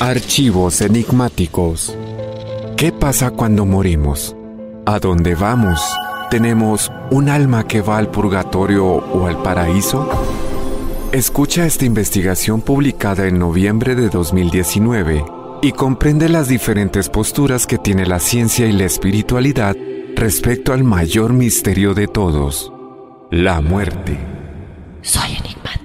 Archivos enigmáticos. ¿Qué pasa cuando morimos? ¿A dónde vamos? ¿Tenemos un alma que va al purgatorio o al paraíso? Escucha esta investigación publicada en noviembre de 2019 y comprende las diferentes posturas que tiene la ciencia y la espiritualidad respecto al mayor misterio de todos, la muerte. Soy enigmático.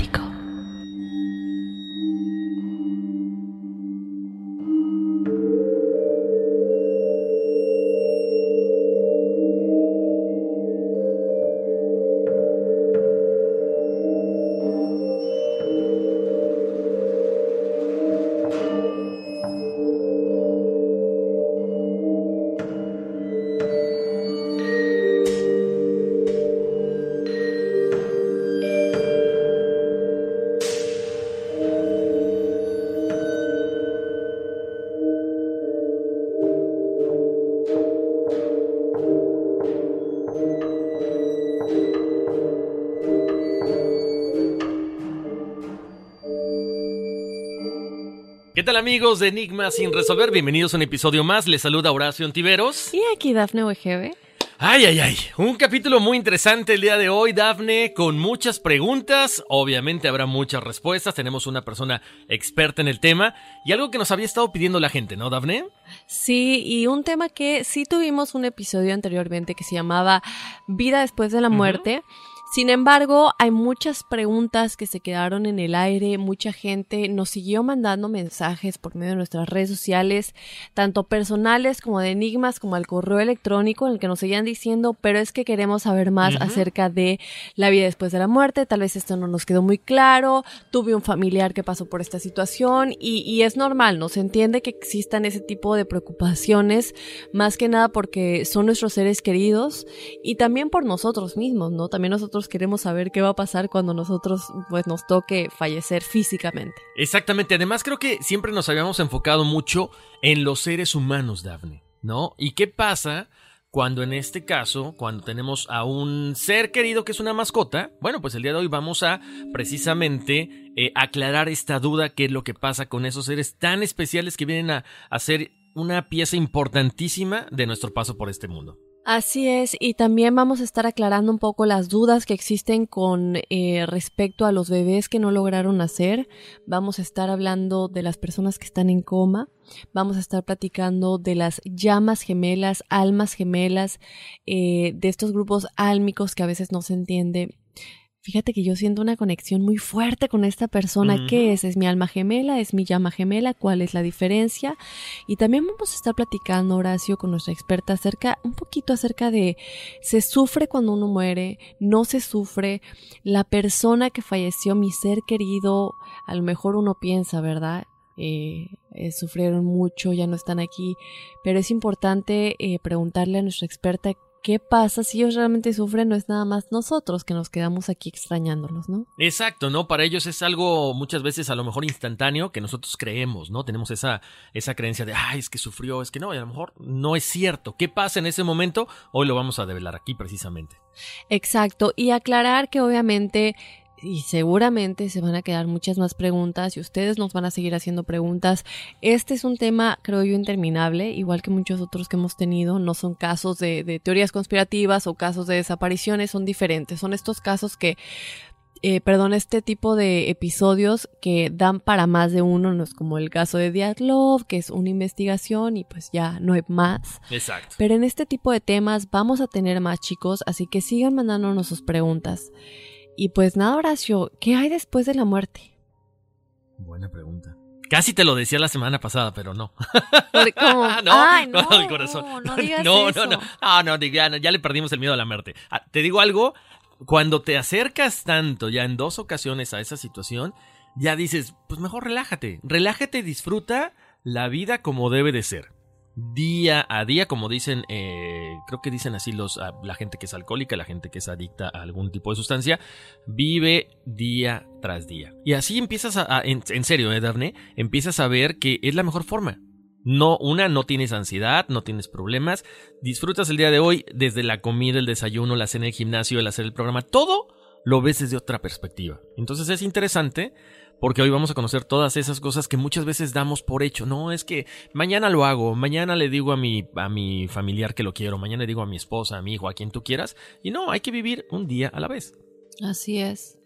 Tal amigos de Enigma sin resolver? Bienvenidos a un episodio más. Les saluda Horacio Antiveros. Y aquí Dafne Wegebe. Ay, ay, ay. Un capítulo muy interesante el día de hoy, Dafne, con muchas preguntas. Obviamente habrá muchas respuestas. Tenemos una persona experta en el tema y algo que nos había estado pidiendo la gente, ¿no, Dafne? Sí, y un tema que sí tuvimos un episodio anteriormente que se llamaba Vida después de la muerte. Sin embargo, hay muchas preguntas que se quedaron en el aire, mucha gente nos siguió mandando mensajes por medio de nuestras redes sociales, tanto personales como de enigmas, como al correo electrónico en el que nos seguían diciendo, pero es que queremos saber más acerca de la vida después de la muerte, tal vez esto no nos quedó muy claro, tuve un familiar que pasó por esta situación y, y es normal, ¿no? Se entiende que existan ese tipo de preocupaciones, más que nada porque son nuestros seres queridos y también por nosotros mismos, ¿no? También nosotros queremos saber qué va a pasar cuando nosotros pues nos toque fallecer físicamente. Exactamente. Además, creo que siempre nos habíamos enfocado mucho en los seres humanos, Dafne, ¿no? ¿Y qué pasa cuando en este caso, cuando tenemos a un ser querido que es una mascota? Bueno, pues el día de hoy vamos a precisamente eh, aclarar esta duda, qué es lo que pasa con esos seres tan especiales que vienen a, a ser una pieza importantísima de nuestro paso por este mundo. Así es, y también vamos a estar aclarando un poco las dudas que existen con eh, respecto a los bebés que no lograron nacer. Vamos a estar hablando de las personas que están en coma. Vamos a estar platicando de las llamas gemelas, almas gemelas, eh, de estos grupos álmicos que a veces no se entiende. Fíjate que yo siento una conexión muy fuerte con esta persona. ¿Qué es? ¿Es mi alma gemela? ¿Es mi llama gemela? ¿Cuál es la diferencia? Y también vamos a estar platicando, Horacio, con nuestra experta acerca, un poquito acerca de se sufre cuando uno muere, no se sufre, la persona que falleció, mi ser querido, a lo mejor uno piensa, ¿verdad? eh, eh, sufrieron mucho, ya no están aquí, pero es importante eh, preguntarle a nuestra experta qué pasa si ellos realmente sufren, no es nada más nosotros que nos quedamos aquí extrañándolos, ¿no? Exacto, ¿no? Para ellos es algo muchas veces a lo mejor instantáneo que nosotros creemos, ¿no? Tenemos esa, esa creencia de, ay, es que sufrió, es que no, y a lo mejor no es cierto. ¿Qué pasa en ese momento? Hoy lo vamos a develar aquí precisamente. Exacto, y aclarar que obviamente y seguramente se van a quedar muchas más preguntas y ustedes nos van a seguir haciendo preguntas. Este es un tema, creo yo, interminable, igual que muchos otros que hemos tenido. No son casos de, teorías conspirativas o casos de desapariciones, son diferentes. Son estos casos que, eh, perdón, este tipo de episodios que dan para más de uno, no es como el caso de Diatlov, que es una investigación y pues ya no hay más. Exacto. Pero en este tipo de temas vamos a tener más chicos, así que sigan mandándonos sus preguntas. Y pues nada, Horacio, ¿qué hay después de la muerte? Buena pregunta. Casi te lo decía la semana pasada, pero no. no, Ay, no, no, corazón. No, digas no, eso. no, no, no, ya, ya le perdimos el miedo a la muerte. Ah, te digo algo, cuando te acercas tanto, ya en dos ocasiones a esa situación, ya dices, pues mejor relájate, relájate y disfruta la vida como debe de ser día a día, como dicen, eh, creo que dicen así los, la gente que es alcohólica, la gente que es adicta a algún tipo de sustancia, vive día tras día. Y así empiezas a, en, serio, ¿eh, Daphne? Empiezas a ver que es la mejor forma. No, una, no tienes ansiedad, no tienes problemas, disfrutas el día de hoy desde la comida, el desayuno, la cena, el gimnasio, el hacer el programa, todo lo ves desde otra perspectiva. Entonces es interesante porque hoy vamos a conocer todas esas cosas que muchas veces damos por hecho. No, es que mañana lo hago, mañana le digo a mi, a mi familiar que lo quiero, mañana le digo a mi esposa, a mi hijo, a quien tú quieras. Y no, hay que vivir un día a la vez. Así es.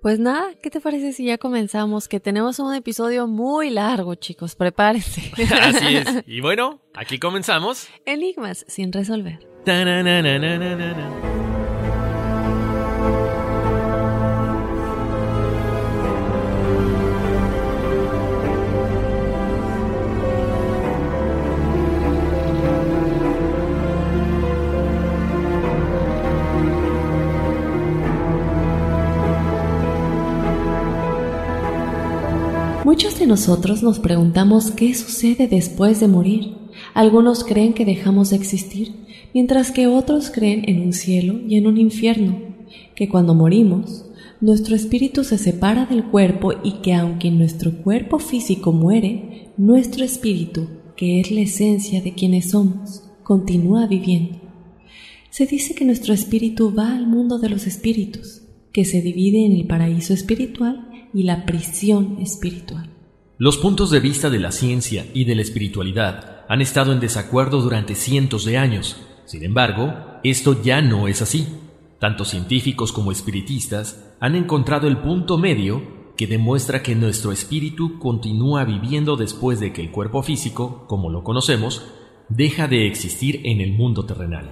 Pues nada, ¿qué te parece si ya comenzamos? Que tenemos un episodio muy largo, chicos, prepárense. Así es. Y bueno, aquí comenzamos. Enigmas sin resolver. Nosotros nos preguntamos qué sucede después de morir. Algunos creen que dejamos de existir, mientras que otros creen en un cielo y en un infierno, que cuando morimos, nuestro espíritu se separa del cuerpo y que aunque nuestro cuerpo físico muere, nuestro espíritu, que es la esencia de quienes somos, continúa viviendo. Se dice que nuestro espíritu va al mundo de los espíritus, que se divide en el paraíso espiritual y la prisión espiritual. Los puntos de vista de la ciencia y de la espiritualidad han estado en desacuerdo durante cientos de años. Sin embargo, esto ya no es así. Tanto científicos como espiritistas han encontrado el punto medio que demuestra que nuestro espíritu continúa viviendo después de que el cuerpo físico, como lo conocemos, deja de existir en el mundo terrenal.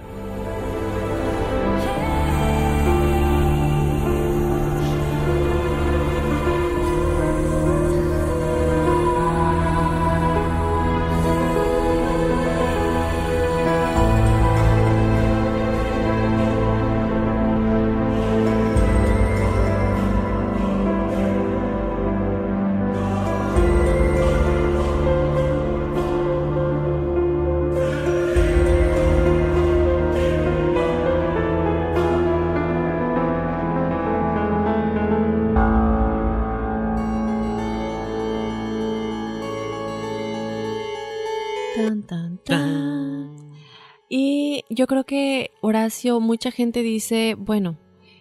Yo creo que Horacio, mucha gente dice, bueno,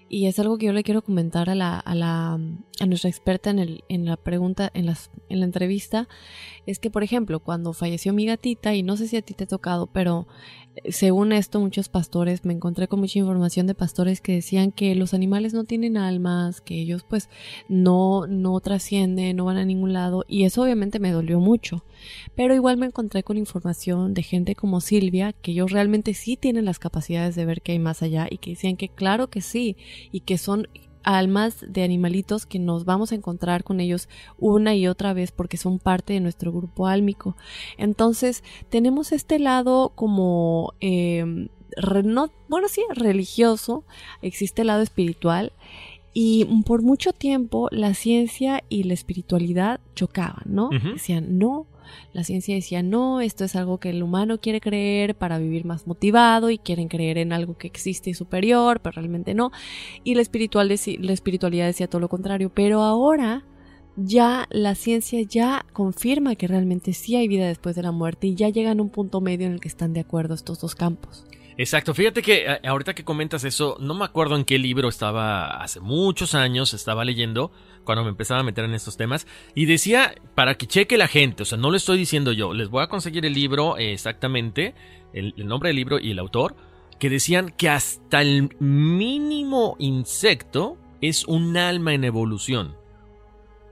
y es algo que yo le quiero comentar a la, a la a nuestra experta en, el, en la pregunta, en, las, en la entrevista, es que, por ejemplo, cuando falleció mi gatita, y no sé si a ti te ha tocado, pero según esto, muchos pastores, me encontré con mucha información de pastores que decían que los animales no tienen almas, que ellos pues no, no trascienden, no van a ningún lado, y eso obviamente me dolió mucho. Pero igual me encontré con información de gente como Silvia, que ellos realmente sí tienen las capacidades de ver que hay más allá, y que decían que claro que sí, y que son almas de animalitos que nos vamos a encontrar con ellos una y otra vez porque son parte de nuestro grupo álmico. Entonces tenemos este lado como, eh, bueno, sí, religioso, existe el lado espiritual Y por mucho tiempo la ciencia y la espiritualidad chocaban, ¿no? Decían, no, la ciencia decía, no, esto es algo que el humano quiere creer para vivir más motivado y quieren creer en algo que existe superior, pero realmente no. Y la, espiritual la espiritualidad decía todo lo contrario. Pero ahora ya la ciencia ya confirma que realmente sí hay vida después de la muerte y ya llegan a un punto medio en el que están de acuerdo estos dos campos. Exacto, fíjate que eh, ahorita que comentas eso, no me acuerdo en qué libro estaba hace muchos años, estaba leyendo cuando me empezaba a meter en estos temas y decía para que cheque la gente, o sea, no lo estoy diciendo yo, les voy a conseguir el libro eh, exactamente, el, el nombre del libro y el autor, que decían que hasta el mínimo insecto es un alma en evolución.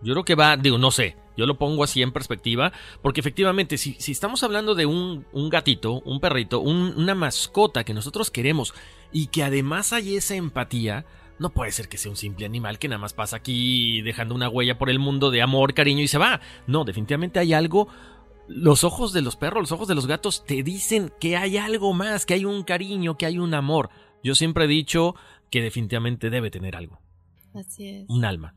Yo creo que va, digo, no sé, yo lo pongo así en perspectiva, porque efectivamente, si, si estamos hablando de un, un gatito, un perrito, una mascota que nosotros queremos y que además hay esa empatía, no puede ser que sea un simple animal que nada más pasa aquí dejando una huella por el mundo de amor, cariño y se va. No, definitivamente hay algo. Los ojos de los perros, los ojos de los gatos te dicen que hay algo más, que hay un cariño, que hay un amor. Yo siempre he dicho que definitivamente debe tener algo. Así es. Un alma.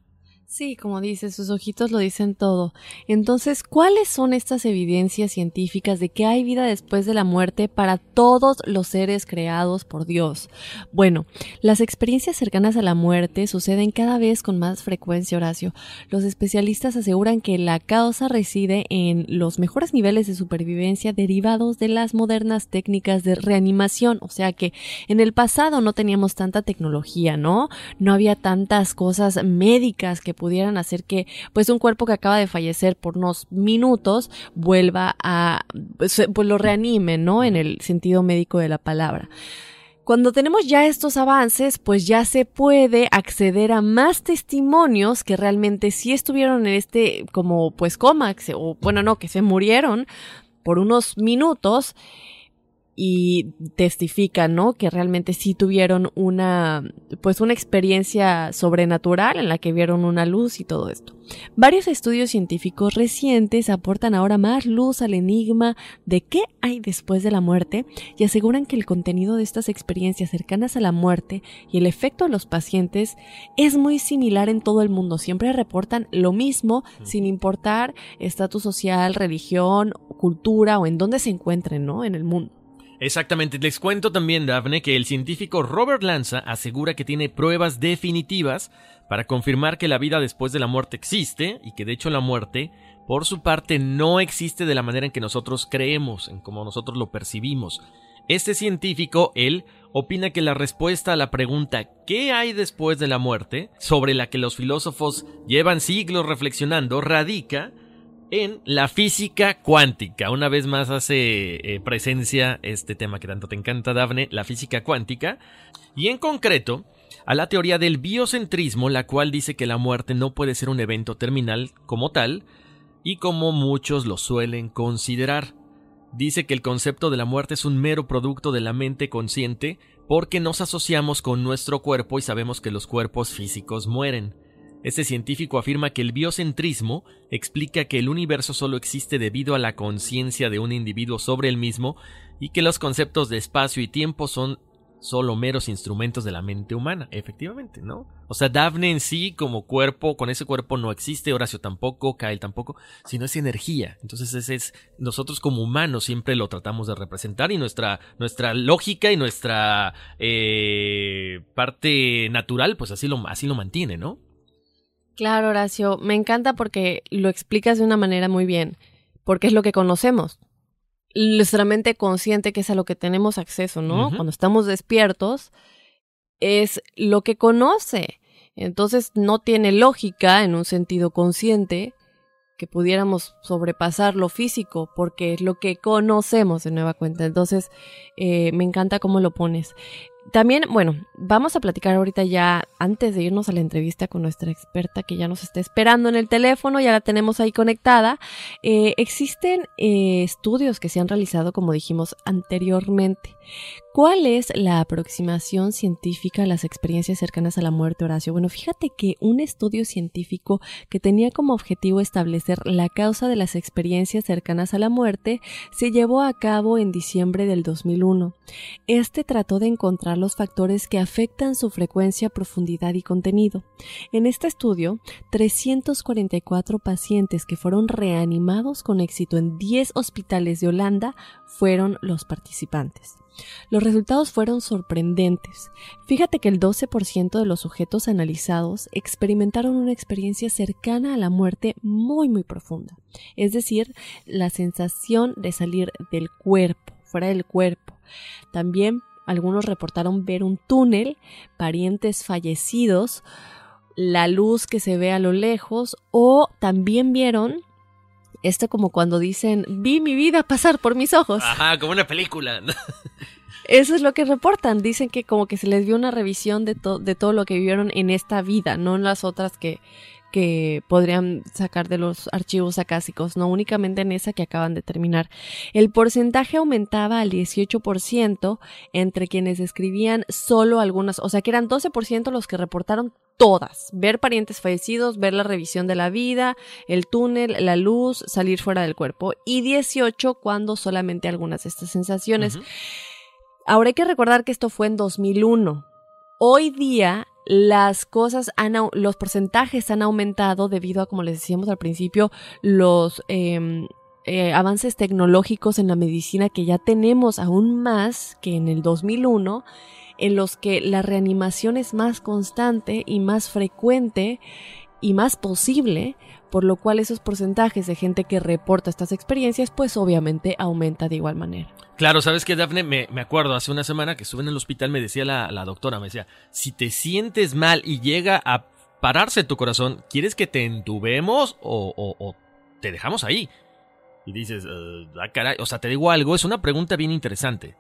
Sí, como dices, sus ojitos lo dicen todo. Entonces, ¿cuáles son estas evidencias científicas de que hay vida después de la muerte para todos los seres creados por Dios? Bueno, las experiencias cercanas a la muerte suceden cada vez con más frecuencia, Horacio. Los especialistas aseguran que la causa reside en los mejores niveles de supervivencia derivados de las modernas técnicas de reanimación. O sea que en el pasado no teníamos tanta tecnología, ¿no? No había tantas cosas médicas que pudieran hacer que pues un cuerpo que acaba de fallecer por unos minutos vuelva a pues, pues lo reanime, ¿no? En el sentido médico de la palabra. Cuando tenemos ya estos avances, pues ya se puede acceder a más testimonios que realmente sí estuvieron en este como pues coma, o bueno, no, que se murieron por unos minutos y testifican, ¿no? Que realmente sí tuvieron una, pues una experiencia sobrenatural en la que vieron una luz y todo esto. Varios estudios científicos recientes aportan ahora más luz al enigma de qué hay después de la muerte y aseguran que el contenido de estas experiencias cercanas a la muerte y el efecto de los pacientes es muy similar en todo el mundo. Siempre reportan lo mismo sin importar estatus social, religión, cultura o en dónde se encuentren, ¿no? En el mundo. Exactamente, les cuento también, Daphne, que el científico Robert Lanza asegura que tiene pruebas definitivas para confirmar que la vida después de la muerte existe y que de hecho la muerte, por su parte, no existe de la manera en que nosotros creemos, en como nosotros lo percibimos. Este científico, él, opina que la respuesta a la pregunta ¿qué hay después de la muerte?, sobre la que los filósofos llevan siglos reflexionando, radica en la física cuántica. Una vez más hace eh, presencia este tema que tanto te encanta, Dafne, la física cuántica. Y en concreto, a la teoría del biocentrismo, la cual dice que la muerte no puede ser un evento terminal como tal, y como muchos lo suelen considerar. Dice que el concepto de la muerte es un mero producto de la mente consciente porque nos asociamos con nuestro cuerpo y sabemos que los cuerpos físicos mueren. Este científico afirma que el biocentrismo explica que el universo solo existe debido a la conciencia de un individuo sobre el mismo y que los conceptos de espacio y tiempo son solo meros instrumentos de la mente humana, efectivamente, ¿no? O sea, Daphne en sí como cuerpo, con ese cuerpo no existe, Horacio tampoco, Kyle tampoco, sino es energía. Entonces ese es, nosotros como humanos siempre lo tratamos de representar y nuestra, nuestra lógica y nuestra eh, parte natural, pues así lo, así lo mantiene, ¿no? Claro, Horacio, me encanta porque lo explicas de una manera muy bien, porque es lo que conocemos. Nuestra mente consciente, que es a lo que tenemos acceso, ¿no? Cuando estamos despiertos, es lo que conoce. Entonces no tiene lógica, en un sentido consciente, que pudiéramos sobrepasar lo físico, porque es lo que conocemos de nueva cuenta. Entonces, eh, me encanta cómo lo pones. También, bueno, vamos a platicar ahorita ya, antes de irnos a la entrevista con nuestra experta que ya nos está esperando en el teléfono, ya la tenemos ahí conectada. Eh, existen eh, estudios que se han realizado, como dijimos anteriormente, ¿Cuál es la aproximación científica a las experiencias cercanas a la muerte, Horacio? Bueno, fíjate que un estudio científico que tenía como objetivo establecer la causa de las experiencias cercanas a la muerte se llevó a cabo en diciembre del 2001. Este trató de encontrar los factores que afectan su frecuencia, profundidad y contenido. En este estudio, 344 pacientes que fueron reanimados con éxito en 10 hospitales de Holanda fueron los participantes. Los resultados fueron sorprendentes. Fíjate que el 12% de los sujetos analizados experimentaron una experiencia cercana a la muerte muy muy profunda, es decir, la sensación de salir del cuerpo, fuera del cuerpo. También algunos reportaron ver un túnel, parientes fallecidos, la luz que se ve a lo lejos o también vieron esto como cuando dicen, vi mi vida pasar por mis ojos. Ajá, como una película. Eso es lo que reportan. Dicen que como que se les dio una revisión de, de todo lo que vivieron en esta vida, no en las otras que, que podrían sacar de los archivos acásicos, no únicamente en esa que acaban de terminar. El porcentaje aumentaba al 18% entre quienes escribían solo algunas, o sea que eran 12% los que reportaron todas, ver parientes fallecidos, ver la revisión de la vida, el túnel, la luz, salir fuera del cuerpo y 18 cuando solamente algunas de estas sensaciones. Ahora hay que recordar que esto fue en 2001. Hoy día las cosas han, los porcentajes han aumentado debido a, como les decíamos al principio, los em, eh, avances tecnológicos en la medicina que ya tenemos aún más que en el 2001 en los que la reanimación es más constante y más frecuente y más posible, por lo cual esos porcentajes de gente que reporta estas experiencias, pues obviamente aumenta de igual manera. Claro, sabes que Dafne, me, me, acuerdo hace una semana que estuve en el hospital, me decía la, la, doctora, me decía, si te sientes mal y llega a pararse tu corazón, ¿quieres que te entubemos o, o, te dejamos ahí? Y dices, ah, caray, o sea, te digo algo, es una pregunta bien interesante.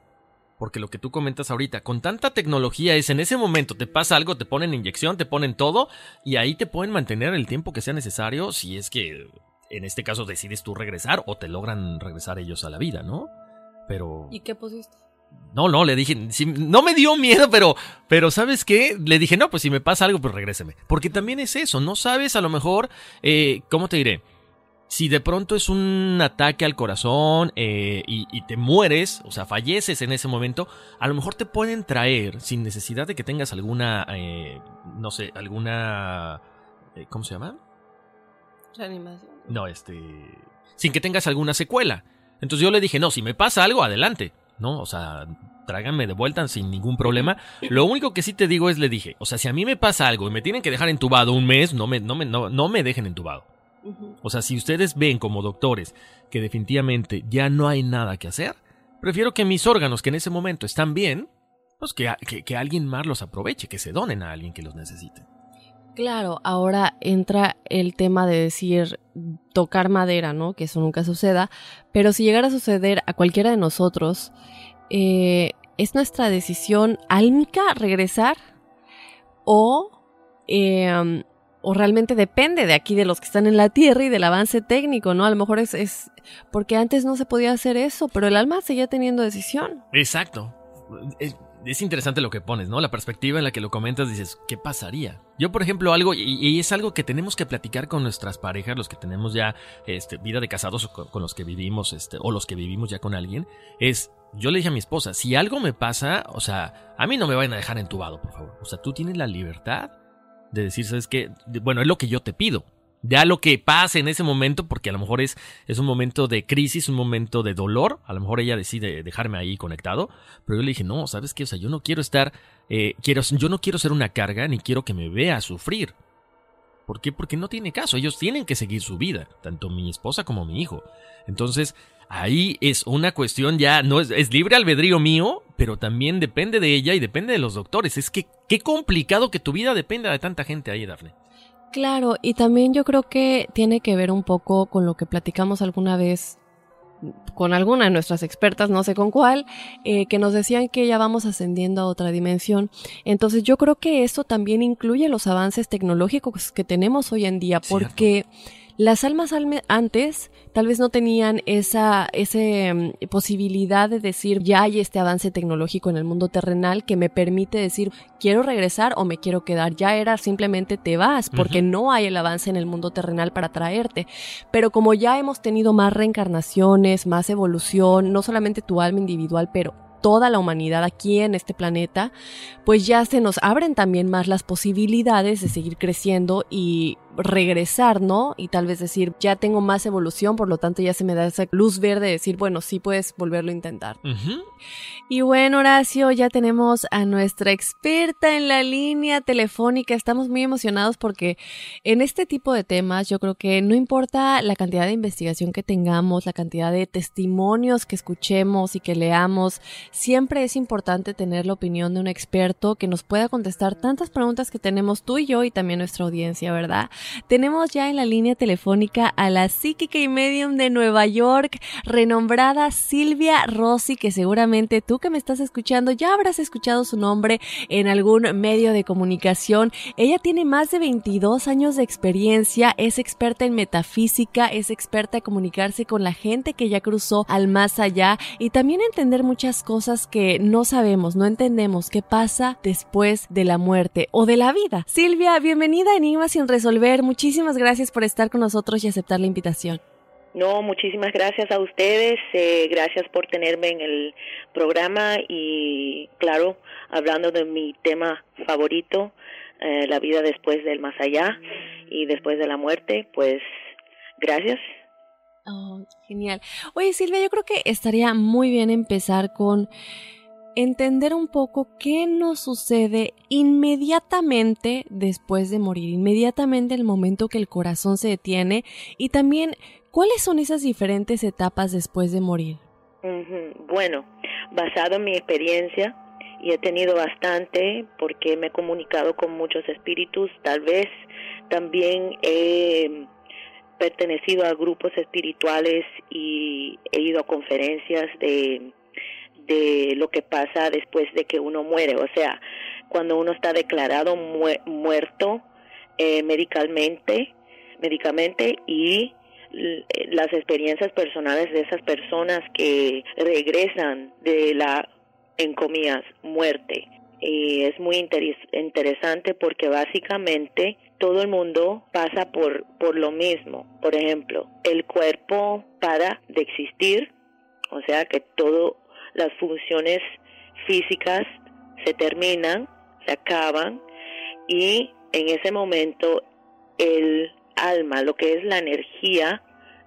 Porque lo que tú comentas ahorita, con tanta tecnología es en ese momento te pasa algo, te ponen inyección, te ponen todo y ahí te pueden mantener el tiempo que sea necesario si es que en este caso decides tú regresar o te logran regresar ellos a la vida, ¿no? Pero... ¿Y qué pusiste? No, no, le dije, no me dio miedo, pero, pero ¿sabes qué? Le dije, no, pues si me pasa algo, pues regréseme. Porque también es eso, no sabes a lo mejor, eh, ¿cómo te diré? Si de pronto es un ataque al corazón eh, y, te mueres, o sea, falleces en ese momento, a lo mejor te pueden traer, sin necesidad de que tengas alguna, eh, no sé, alguna... Eh, ¿Cómo se llama? Reanimación. No, este... Sin que tengas alguna secuela. Entonces yo le dije, no, si me pasa algo, adelante. ¿No? O sea, tráiganme de vuelta sin ningún problema. Lo único que sí te digo es, le dije, o sea, si a mí me pasa algo y me tienen que dejar entubado un mes, no me, no me, no, no me dejen entubado. O sea, si ustedes ven como doctores que definitivamente ya no hay nada que hacer, prefiero que mis órganos que en ese momento están bien, pues que, que, alguien más los aproveche, que se donen a alguien que los necesite. Claro, ahora entra el tema de decir tocar madera, ¿no? Que eso nunca suceda, pero si llegara a suceder a cualquiera de nosotros, eh, es nuestra decisión álmica regresar o eh, o realmente depende de aquí, de los que están en la Tierra y del avance técnico, ¿no? A lo mejor es, es porque antes no se podía hacer eso, pero el alma seguía teniendo decisión. Exacto. Es, interesante lo que pones, ¿no? La perspectiva en la que lo comentas, dices, ¿qué pasaría? Yo, por ejemplo, algo, y, es algo que tenemos que platicar con nuestras parejas, los que tenemos ya este, vida de casados con, con los que vivimos, este, o los que vivimos ya con alguien, es, yo le dije a mi esposa, si algo me pasa, o sea, a mí no me vayan a dejar entubado, por favor. O sea, tú tienes la libertad de decir, ¿sabes qué? Bueno, es lo que yo te pido. Ya lo que pase en ese momento, porque a lo mejor es, es un momento de crisis, un momento de dolor, a lo mejor ella decide dejarme ahí conectado, pero yo le dije, no, ¿sabes qué? O sea, yo no quiero estar, eh, quiero, yo no quiero ser una carga, ni quiero que me vea sufrir. ¿Por qué? Porque no tiene caso, ellos tienen que seguir su vida, tanto mi esposa como mi hijo. Entonces, ahí es una cuestión ya, no es, es, libre albedrío mío, pero también depende de ella y depende de los doctores. Es que qué complicado que tu vida dependa de tanta gente ahí, Dafne. Claro, y también yo creo que tiene que ver un poco con lo que platicamos alguna vez con alguna de nuestras expertas, no sé con cuál, eh, que nos decían que ya vamos ascendiendo a otra dimensión. Entonces yo creo que esto también incluye los avances tecnológicos que tenemos hoy en día, porque... Las almas antes tal vez no tenían esa, esa mm, posibilidad de decir, ya hay este avance tecnológico en el mundo terrenal que me permite decir, quiero regresar o me quiero quedar. Ya era simplemente te vas, porque no hay el avance en el mundo terrenal para traerte. Pero como ya hemos tenido más reencarnaciones, más evolución, no solamente tu alma individual, pero toda la humanidad aquí en este planeta, pues ya se nos abren también más las posibilidades de seguir creciendo y regresar, ¿no? Y tal vez decir, ya tengo más evolución, por lo tanto ya se me da esa luz verde de decir, bueno, sí puedes volverlo a intentar. Y bueno, Horacio, ya tenemos a nuestra experta en la línea telefónica. Estamos muy emocionados porque en este tipo de temas yo creo que no importa la cantidad de investigación que tengamos, la cantidad de testimonios que escuchemos y que leamos, siempre es importante tener la opinión de un experto que nos pueda contestar tantas preguntas que tenemos tú y yo y también nuestra audiencia, ¿verdad? Tenemos ya en la línea telefónica a la psíquica y medium de Nueva York, renombrada Silvia Rossi, que seguramente tú que me estás escuchando ya habrás escuchado su nombre en algún medio de comunicación. Ella tiene más de 22 años de experiencia, es experta en metafísica, es experta en comunicarse con la gente que ya cruzó al más allá y también entender muchas cosas que no sabemos, no entendemos qué pasa después de la muerte o de la vida. Silvia, bienvenida a Enigma sin resolver. Muchísimas gracias por estar con nosotros y aceptar la invitación. No, muchísimas gracias a ustedes, eh, gracias por tenerme en el programa y claro, hablando de mi tema favorito, eh, la vida después del más allá y después de la muerte, pues gracias. Oh, genial. Oye Silvia, yo creo que estaría muy bien empezar con entender un poco qué nos sucede inmediatamente después de morir, inmediatamente el momento que el corazón se detiene y también ¿Cuáles son esas diferentes etapas después de morir? Bueno, basado en mi experiencia, y he tenido bastante porque me he comunicado con muchos espíritus, tal vez también he pertenecido a grupos espirituales y he ido a conferencias de, de lo que pasa después de que uno muere, o sea, cuando uno está declarado muerto eh, medicalmente, médicamente y las experiencias personales de esas personas que regresan de la, en comillas, muerte. Y es muy interesante porque básicamente todo el mundo pasa por, por lo mismo. Por ejemplo, el cuerpo para de existir, o sea que todas las funciones físicas se terminan, se acaban y en ese momento el alma, lo que es la energía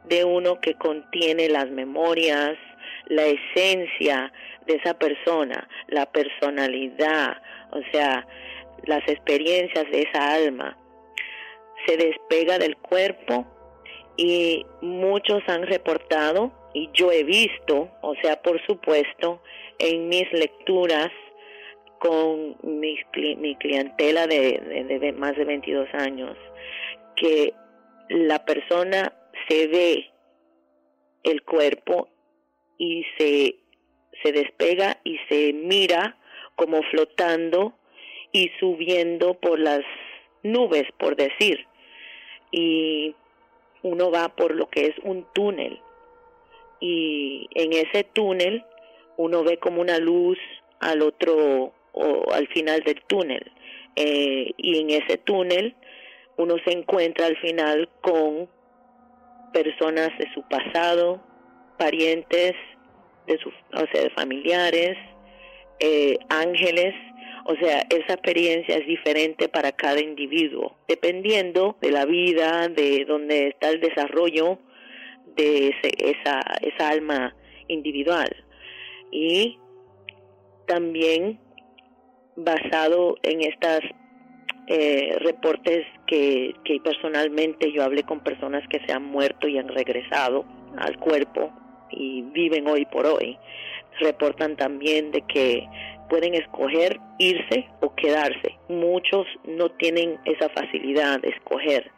de uno que contiene las memorias, la esencia de esa persona, la personalidad, o sea, las experiencias de esa alma, se despega del cuerpo y muchos han reportado, y yo he visto, o sea, por supuesto, en mis lecturas con mi, mi clientela de, de más de 22 años, que la persona se ve el cuerpo y se, se despega y se mira como flotando y subiendo por las nubes, por decir. Y uno va por lo que es un túnel. Y en ese túnel uno ve como una luz al otro o al final del túnel. Eh, y en ese túnel uno se encuentra al final con personas de su pasado, parientes, de sus, o sea, de familiares, eh, ángeles, o sea, esa experiencia es diferente para cada individuo, dependiendo de la vida, de dónde está el desarrollo de esa, esa alma individual. Y también basado en estas eh, reportes que personalmente yo hablé con personas que se han muerto y han regresado al cuerpo y viven hoy por hoy. Reportan también de que pueden escoger irse o quedarse. Muchos no tienen esa facilidad de escoger,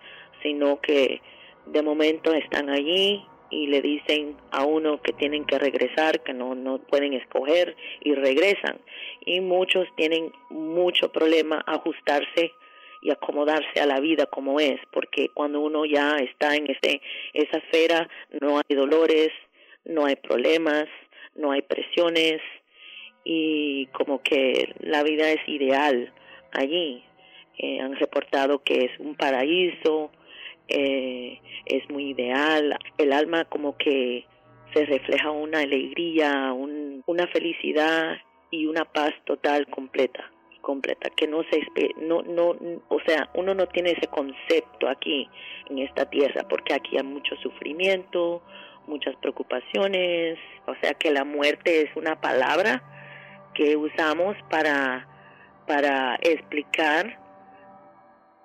sino que de momento están allí y le dicen a uno que tienen que regresar, que no, no pueden escoger y regresan. Y muchos tienen mucho problema ajustarse y acomodarse a la vida como es, porque cuando uno ya está en ese, esa esfera no hay dolores, no hay problemas, no hay presiones y como que la vida es ideal allí. Eh, han reportado que es un paraíso, eh, es muy ideal, el alma como que se refleja una alegría, una felicidad y una paz total completa completa que no se no no o sea uno no tiene ese concepto aquí en esta tierra porque aquí hay mucho sufrimiento muchas preocupaciones o sea que la muerte es una palabra que usamos para para explicar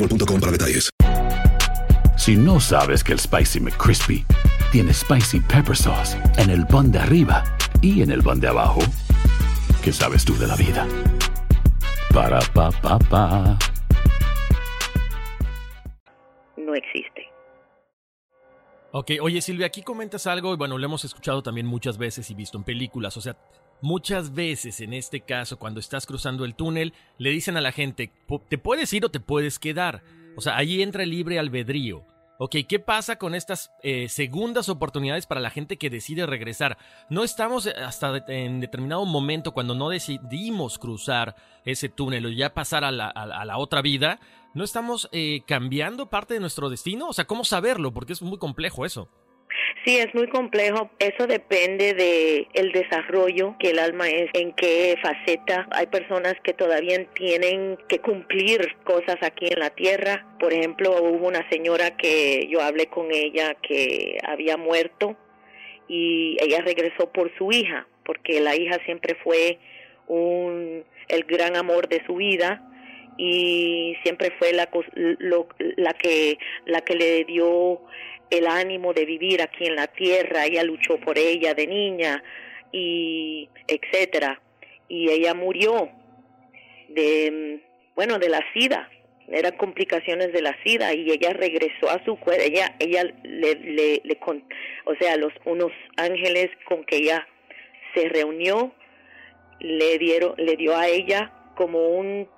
boostmobile.com para detalles. Si no sabes que el Spicy McCrispy tiene Spicy Pepper Sauce en el pan de arriba y en el pan de abajo, ¿qué sabes tú de la vida? Para, pa, pa, pa. No existe. Ok, oye Silvia, aquí comentas algo y bueno, lo hemos escuchado también muchas veces y visto en películas. O sea, muchas veces en este caso, cuando estás cruzando el túnel, le dicen a la gente, te puedes ir o te puedes quedar. O sea, ahí entra el libre albedrío. Ok, ¿qué pasa con estas eh, segundas oportunidades para la gente que decide regresar? No estamos hasta en determinado momento cuando no decidimos cruzar ese túnel o ya pasar a la, a la otra vida, ¿no estamos eh, cambiando parte de nuestro destino? O sea, ¿cómo saberlo? Porque es muy complejo eso. Sí, es muy complejo. Eso depende de el desarrollo que el alma es, en qué faceta. Hay personas que todavía tienen que cumplir cosas aquí en la tierra. Por ejemplo, hubo una señora que yo hablé con ella que había muerto y ella regresó por su hija, porque la hija siempre fue un el gran amor de su vida y siempre fue la, la que la que le dio el ánimo de vivir aquí en la tierra, ella luchó por ella de niña y etcétera. Y ella murió de bueno, de la sida, eran complicaciones de la sida y ella regresó a su cuerpo, ella ella le, le, le con, o sea, los unos ángeles con que ella se reunió le dieron le dio a ella como un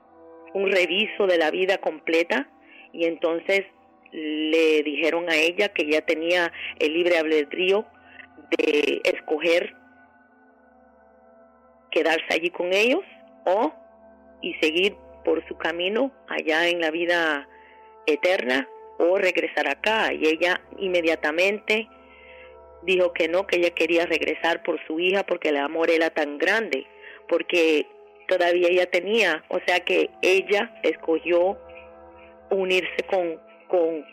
un reviso de la vida completa. Y entonces le dijeron a ella que ella tenía el libre albedrío de escoger quedarse allí con ellos o y seguir por su camino allá en la vida eterna o regresar acá. Y ella inmediatamente dijo que no, que ella quería regresar por su hija porque el amor era tan grande, porque todavía ella tenía, o sea que ella escogió unirse con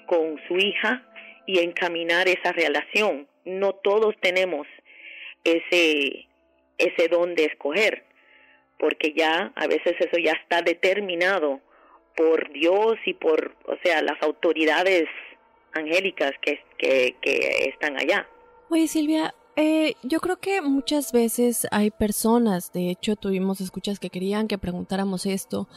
con, su hija y encaminar esa relación. No todos tenemos ese, ese don de escoger, porque ya a veces eso ya está determinado por Dios y por, o sea, las autoridades angélicas que, que, que están allá. Oye Silvia, eh, yo creo que muchas veces hay personas, de hecho tuvimos escuchas que querían que preguntáramos esto,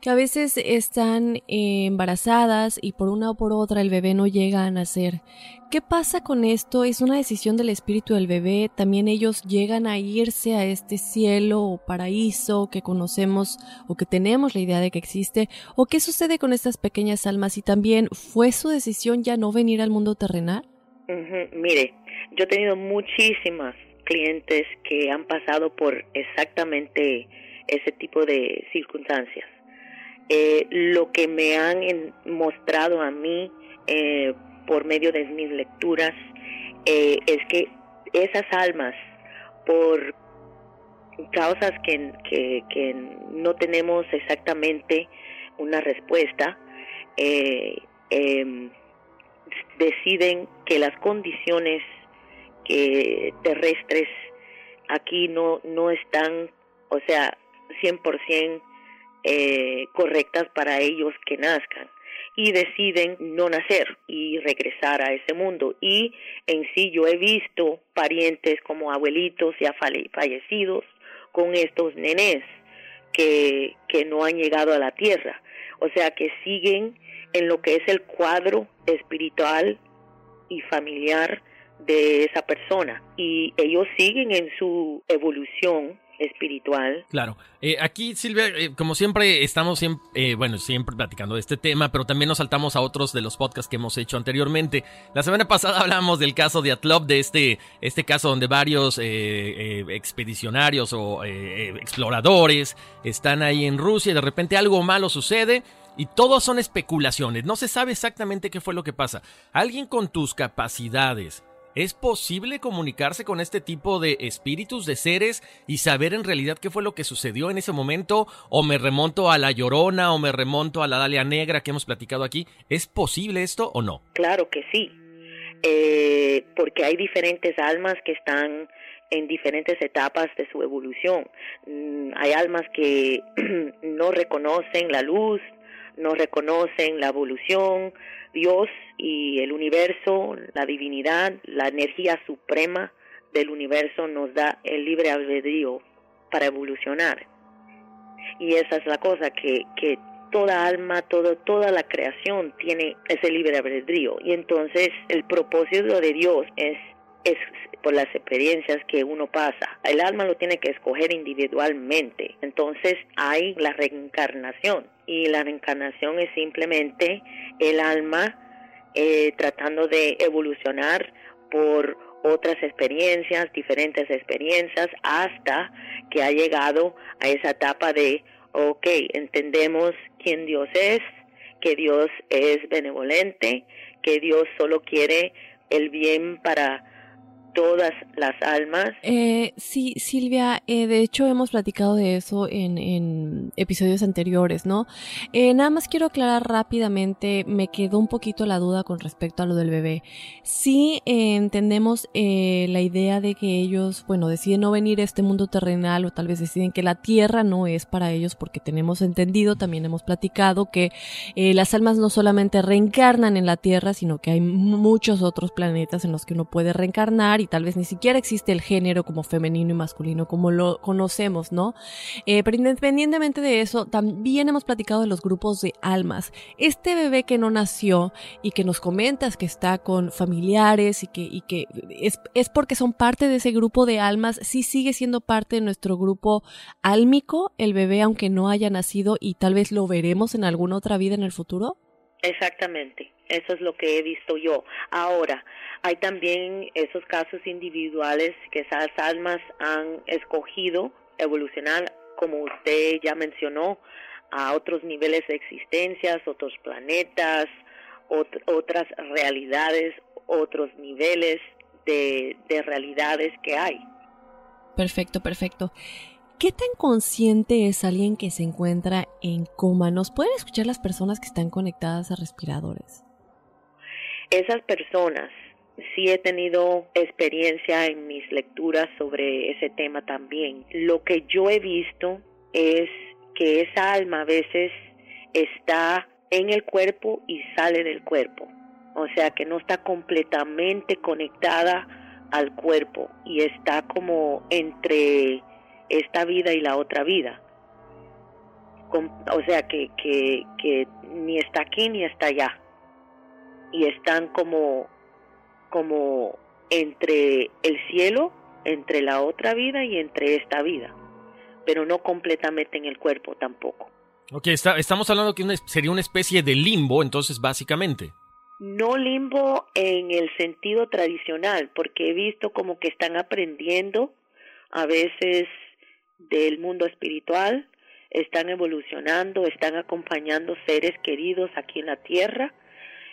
que a veces están embarazadas y por una o por otra el bebé no llega a nacer. ¿Qué pasa con esto? ¿Es una decisión del espíritu del bebé? ¿También ellos llegan a irse a este cielo o paraíso que conocemos o que tenemos la idea de que existe? ¿O qué sucede con estas pequeñas almas? ¿Y también fue su decisión ya no venir al mundo terrenal? Mire, yo he tenido muchísimas clientes que han pasado por exactamente ese tipo de circunstancias. eh, lo que me han mostrado a mí eh, por medio de mis lecturas eh, es que esas almas, por causas que, que, no tenemos exactamente una respuesta, em, deciden que las condiciones que terrestres aquí no, no están, o sea, 100% eh, correctas para ellos que nazcan y deciden no nacer y regresar a ese mundo. Y en sí yo he visto parientes como abuelitos ya fallecidos con estos nenes que, que no han llegado a la tierra. O sea que siguen en lo que es el cuadro espiritual y familiar de esa persona y ellos siguen en su evolución espiritual. Claro. Eh, aquí, Silvia, eh, como siempre, estamos siempre, eh, bueno, siempre platicando de este tema, pero también nos saltamos a otros de los podcasts que hemos hecho anteriormente. La semana pasada hablamos del caso de Atlov, de este, este caso donde varios expedicionarios o exploradores están ahí en Rusia y de repente algo malo sucede y todo son especulaciones. No se sabe exactamente qué fue lo que pasa. Alguien con tus capacidades, ¿es posible comunicarse con este tipo de espíritus, de seres y saber en realidad qué fue lo que sucedió en ese momento? ¿O me remonto a la Llorona o me remonto a la Dalia Negra que hemos platicado aquí? ¿Es posible esto o no? Claro que sí. Eh, porque hay diferentes almas que están en diferentes etapas de su evolución. Mm, hay almas que no reconocen la luz, no reconocen la evolución, Dios y el universo, la divinidad, la energía suprema del universo nos da el libre albedrío para evolucionar. Y esa es la cosa, que, que toda alma, todo, toda la creación tiene ese libre albedrío. Y entonces el propósito de Dios es, es por las experiencias que uno pasa. El alma lo tiene que escoger individualmente. Entonces hay la reencarnación y la reencarnación es simplemente el alma eh, tratando de evolucionar por otras experiencias, diferentes experiencias, hasta que ha llegado a esa etapa de, ok, entendemos quién Dios es, que Dios es benevolente, que Dios solo quiere el bien para todas las almas. Eh, sí, Silvia, eh, de hecho hemos platicado de eso en, episodios anteriores, ¿no? Eh, nada más quiero aclarar rápidamente, me quedó un poquito la duda con respecto a lo del bebé. Sí eh, entendemos eh, la idea de que ellos, bueno, deciden no venir a este mundo terrenal o tal vez deciden que la tierra no es para ellos porque tenemos entendido, también hemos platicado que las almas no solamente reencarnan en la tierra, sino que hay muchos otros planetas en los que uno puede reencarnar y tal vez ni siquiera existe el género como femenino y masculino como lo conocemos, ¿no? Eh, pero independientemente de eso, también hemos platicado de los grupos de almas. Este bebé que no nació y que nos comentas que está con familiares y que, y que es, es porque son parte de ese grupo de almas, sí sigue siendo parte de nuestro grupo álmico, el bebé aunque no haya nacido y tal vez lo veremos en alguna otra vida en el futuro. Exactamente, eso es lo que he visto yo. Ahora, hay también esos casos individuales que esas almas han escogido evolucionar, como usted ya mencionó, a otros niveles de existencias, otros planetas, otras realidades, otros niveles de, de realidades que hay. Perfecto, perfecto. ¿Qué tan consciente es alguien que se encuentra en coma? ¿Nos pueden escuchar las personas que están conectadas a respiradores? Esas personas sí he tenido experiencia en mis lecturas sobre ese tema también. Lo que yo he visto es que esa alma a veces está en el cuerpo y sale del cuerpo. O sea que no está completamente conectada al cuerpo y está como entre esta vida y la otra vida. O sea que, que, que ni está aquí ni está allá. Y están como como entre el cielo, entre la otra vida y entre esta vida, pero no completamente en el cuerpo tampoco. Ok, estamos hablando que sería una especie de limbo, entonces básicamente. No limbo en el sentido tradicional, porque he visto como que están aprendiendo a veces del mundo espiritual, están evolucionando, están acompañando seres queridos aquí en la tierra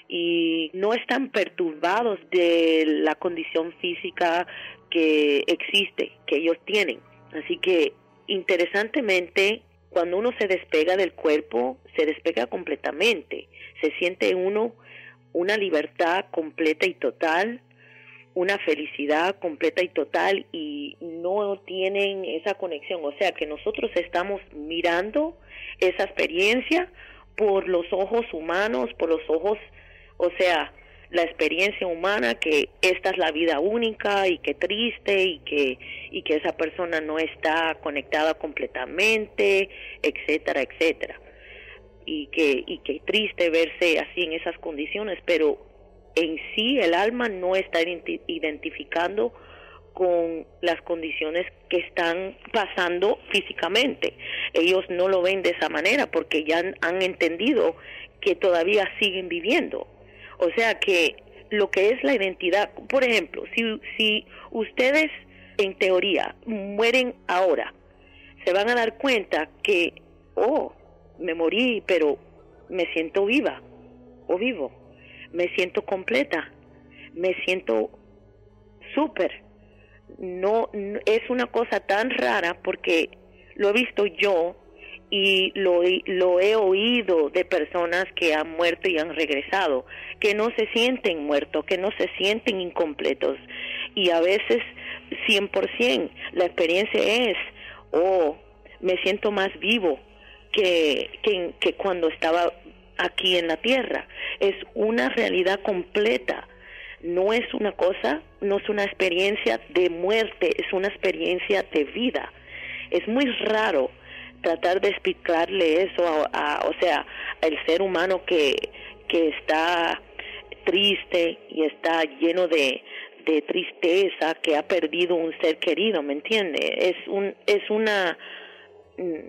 y no están perturbados de la condición física que existe, que ellos tienen. Así que interesantemente, cuando uno se despega del cuerpo, se despega completamente, se siente uno una libertad completa y total, una felicidad completa y total y no tienen esa conexión. O sea que nosotros estamos mirando esa experiencia por los ojos humanos, por los ojos, o sea, la experiencia humana que esta es la vida única y que triste y que y que esa persona no está conectada completamente, etcétera, etcétera. Y que y que triste verse así en esas condiciones, pero en sí el alma no está identificando con las condiciones que están pasando físicamente. Ellos no lo ven de esa manera porque ya han, entendido que todavía siguen viviendo. O sea que lo que es la identidad, por ejemplo, si, si ustedes en teoría mueren ahora, se van a dar cuenta que, oh, me morí, pero me siento viva o vivo me siento completa, me siento súper. No, es una cosa tan rara porque lo he visto yo y lo, lo he oído de personas que han muerto y han regresado, que no se sienten muertos, que no se sienten incompletos. Y a veces 100% la experiencia es, oh, me siento más vivo que, que, que cuando estaba aquí en la tierra. Es una realidad completa. No es una cosa, no es una experiencia de muerte, es una experiencia de vida. Es muy raro tratar de explicarle eso a, o sea, al ser humano que, que está triste y está lleno de, de tristeza, que ha perdido un ser querido, ¿me entiende? Es un es una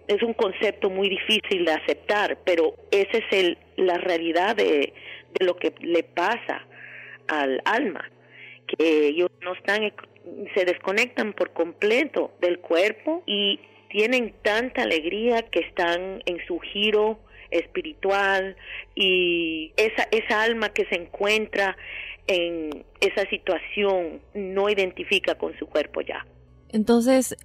es un concepto muy difícil de aceptar, pero esa es el, la realidad de, lo que le pasa al alma, que ellos no están, se desconectan por completo del cuerpo y tienen tanta alegría que están en su giro espiritual y esa, esa alma que se encuentra en esa situación no identifica con su cuerpo ya. Entonces,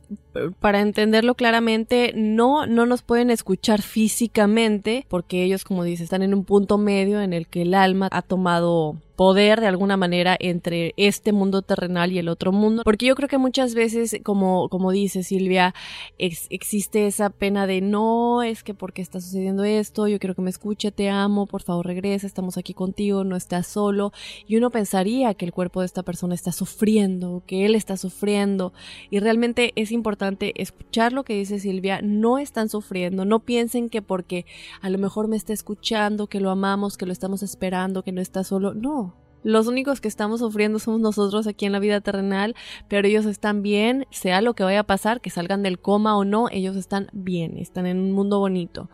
para entenderlo claramente, no, no nos pueden escuchar físicamente, porque ellos, como dice, están en un punto medio en el que el alma ha tomado poder de alguna manera entre este mundo terrenal y el otro mundo. Porque yo creo que muchas veces, como, como dice Silvia, existe esa pena de no, es que porque está sucediendo esto, yo quiero que me escuche, te amo, por favor regresa, estamos aquí contigo, no estás solo. Y uno pensaría que el cuerpo de esta persona está sufriendo, que él está sufriendo. Y realmente es importante escuchar lo que dice Silvia, no están sufriendo, no piensen que porque a lo mejor me está escuchando, que lo amamos, que lo estamos esperando, que no está solo, no los únicos que estamos sufriendo somos nosotros aquí en la vida terrenal, pero ellos están bien, sea lo que vaya a pasar, que salgan del coma o no, ellos están bien, están en un mundo bonito.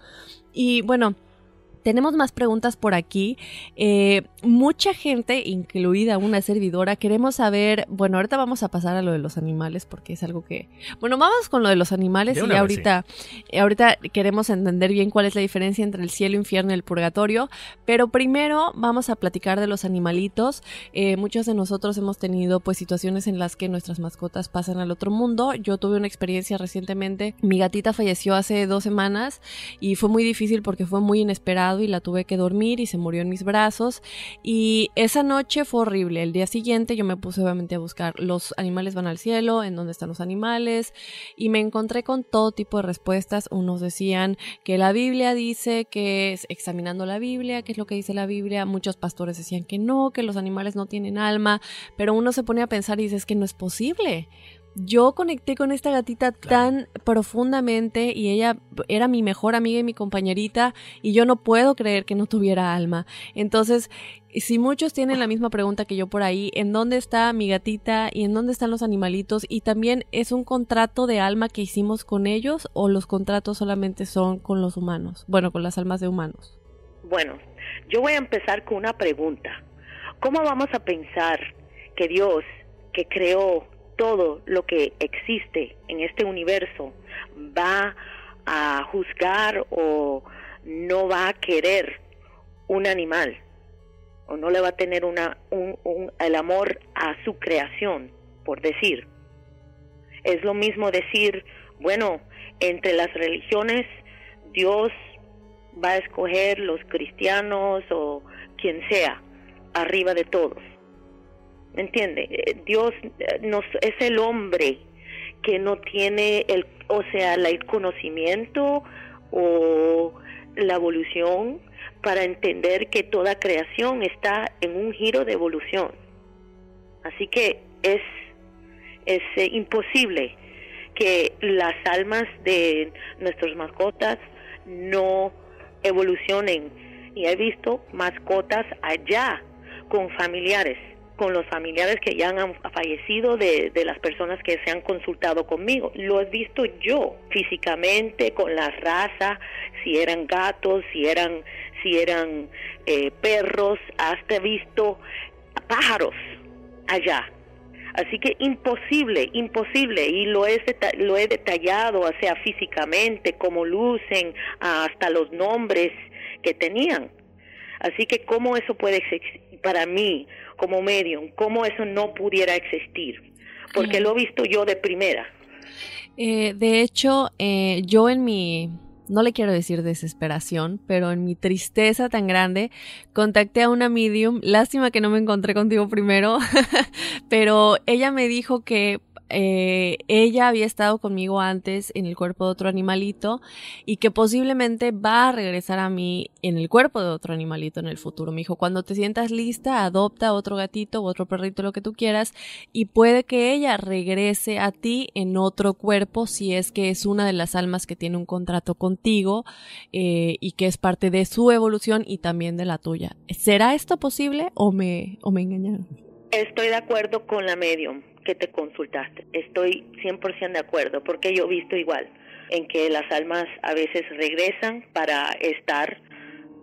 Y bueno, tenemos más preguntas por aquí. Eh, mucha gente, incluida una servidora, queremos saber, bueno, ahorita vamos a pasar a lo de los animales porque es algo que, bueno, vamos con lo de los animales y ahorita, ahorita queremos entender bien cuál es la diferencia entre el cielo, infierno y el purgatorio, pero primero vamos a platicar de los animalitos. Eh, muchos de nosotros hemos tenido pues situaciones en las que nuestras mascotas pasan al otro mundo. Yo tuve una experiencia recientemente, mi gatita falleció hace dos semanas y fue muy difícil porque fue muy inesperado y la tuve que dormir y se murió en mis brazos. Y esa noche fue horrible. El día siguiente yo me puse obviamente a buscar los animales van al cielo, en dónde están los animales y me encontré con todo tipo de respuestas. Unos decían que la Biblia dice que es examinando la Biblia, que es lo que dice la Biblia. Muchos pastores decían que no, que los animales no tienen alma, pero uno se pone a pensar y dice es que no es posible yo conecté con esta gatita tan profundamente y ella era mi mejor amiga y mi compañerita y yo no puedo creer que no tuviera alma. Entonces, si muchos tienen la misma pregunta que yo por ahí, ¿en dónde está mi gatita y en dónde están los animalitos? Y también es un contrato de alma que hicimos con ellos o los contratos solamente son con los humanos, bueno, con las almas de humanos. Bueno, yo voy a empezar con una pregunta. ¿Cómo vamos a pensar que Dios, que creó todo lo que existe en este universo va a juzgar o no va a querer un animal o no le va a tener una, un, un, el amor a su creación, por decir. Es lo mismo decir, bueno, entre las religiones Dios va a escoger los cristianos o quien sea arriba de todos. ¿Me entiende? Eh, Dios eh, es el hombre que no tiene el, o sea, el conocimiento o la evolución para entender que toda creación está en un giro de evolución. Así que es, es eh, imposible que las almas de nuestras mascotas no evolucionen. Y he visto mascotas allá con familiares, con los familiares que ya han fallecido de, de, las personas que se han consultado conmigo. Lo he visto yo físicamente con la raza, si eran gatos, si eran, si eran eh, perros, hasta he visto pájaros allá Así que imposible, imposible, y lo he, lo he detallado, o sea, físicamente, cómo lucen, hasta los nombres que tenían. Así que cómo eso puede existir, para mí, como medium, cómo eso no pudiera existir, porque lo he visto yo de primera. Eh, de hecho, eh, yo en mi no le quiero decir desesperación, pero en mi tristeza tan grande, contacté a una medium. Lástima que no me encontré contigo primero, pero ella me dijo que eh, ella había estado conmigo antes en el cuerpo de otro animalito y que posiblemente va a regresar a mí en el cuerpo de otro animalito en el futuro. Me dijo, cuando te sientas lista, adopta otro gatito o otro perrito, lo que tú quieras, y puede que ella regrese a ti en otro cuerpo si es que es una de las almas que tiene un contrato contigo eh, y que es parte de su evolución y también de la tuya. ¿Será esto posible o me, o me engañaron? Estoy de acuerdo con la medium que te consultaste. Estoy 100% de acuerdo porque yo he visto igual en que las almas a veces regresan para estar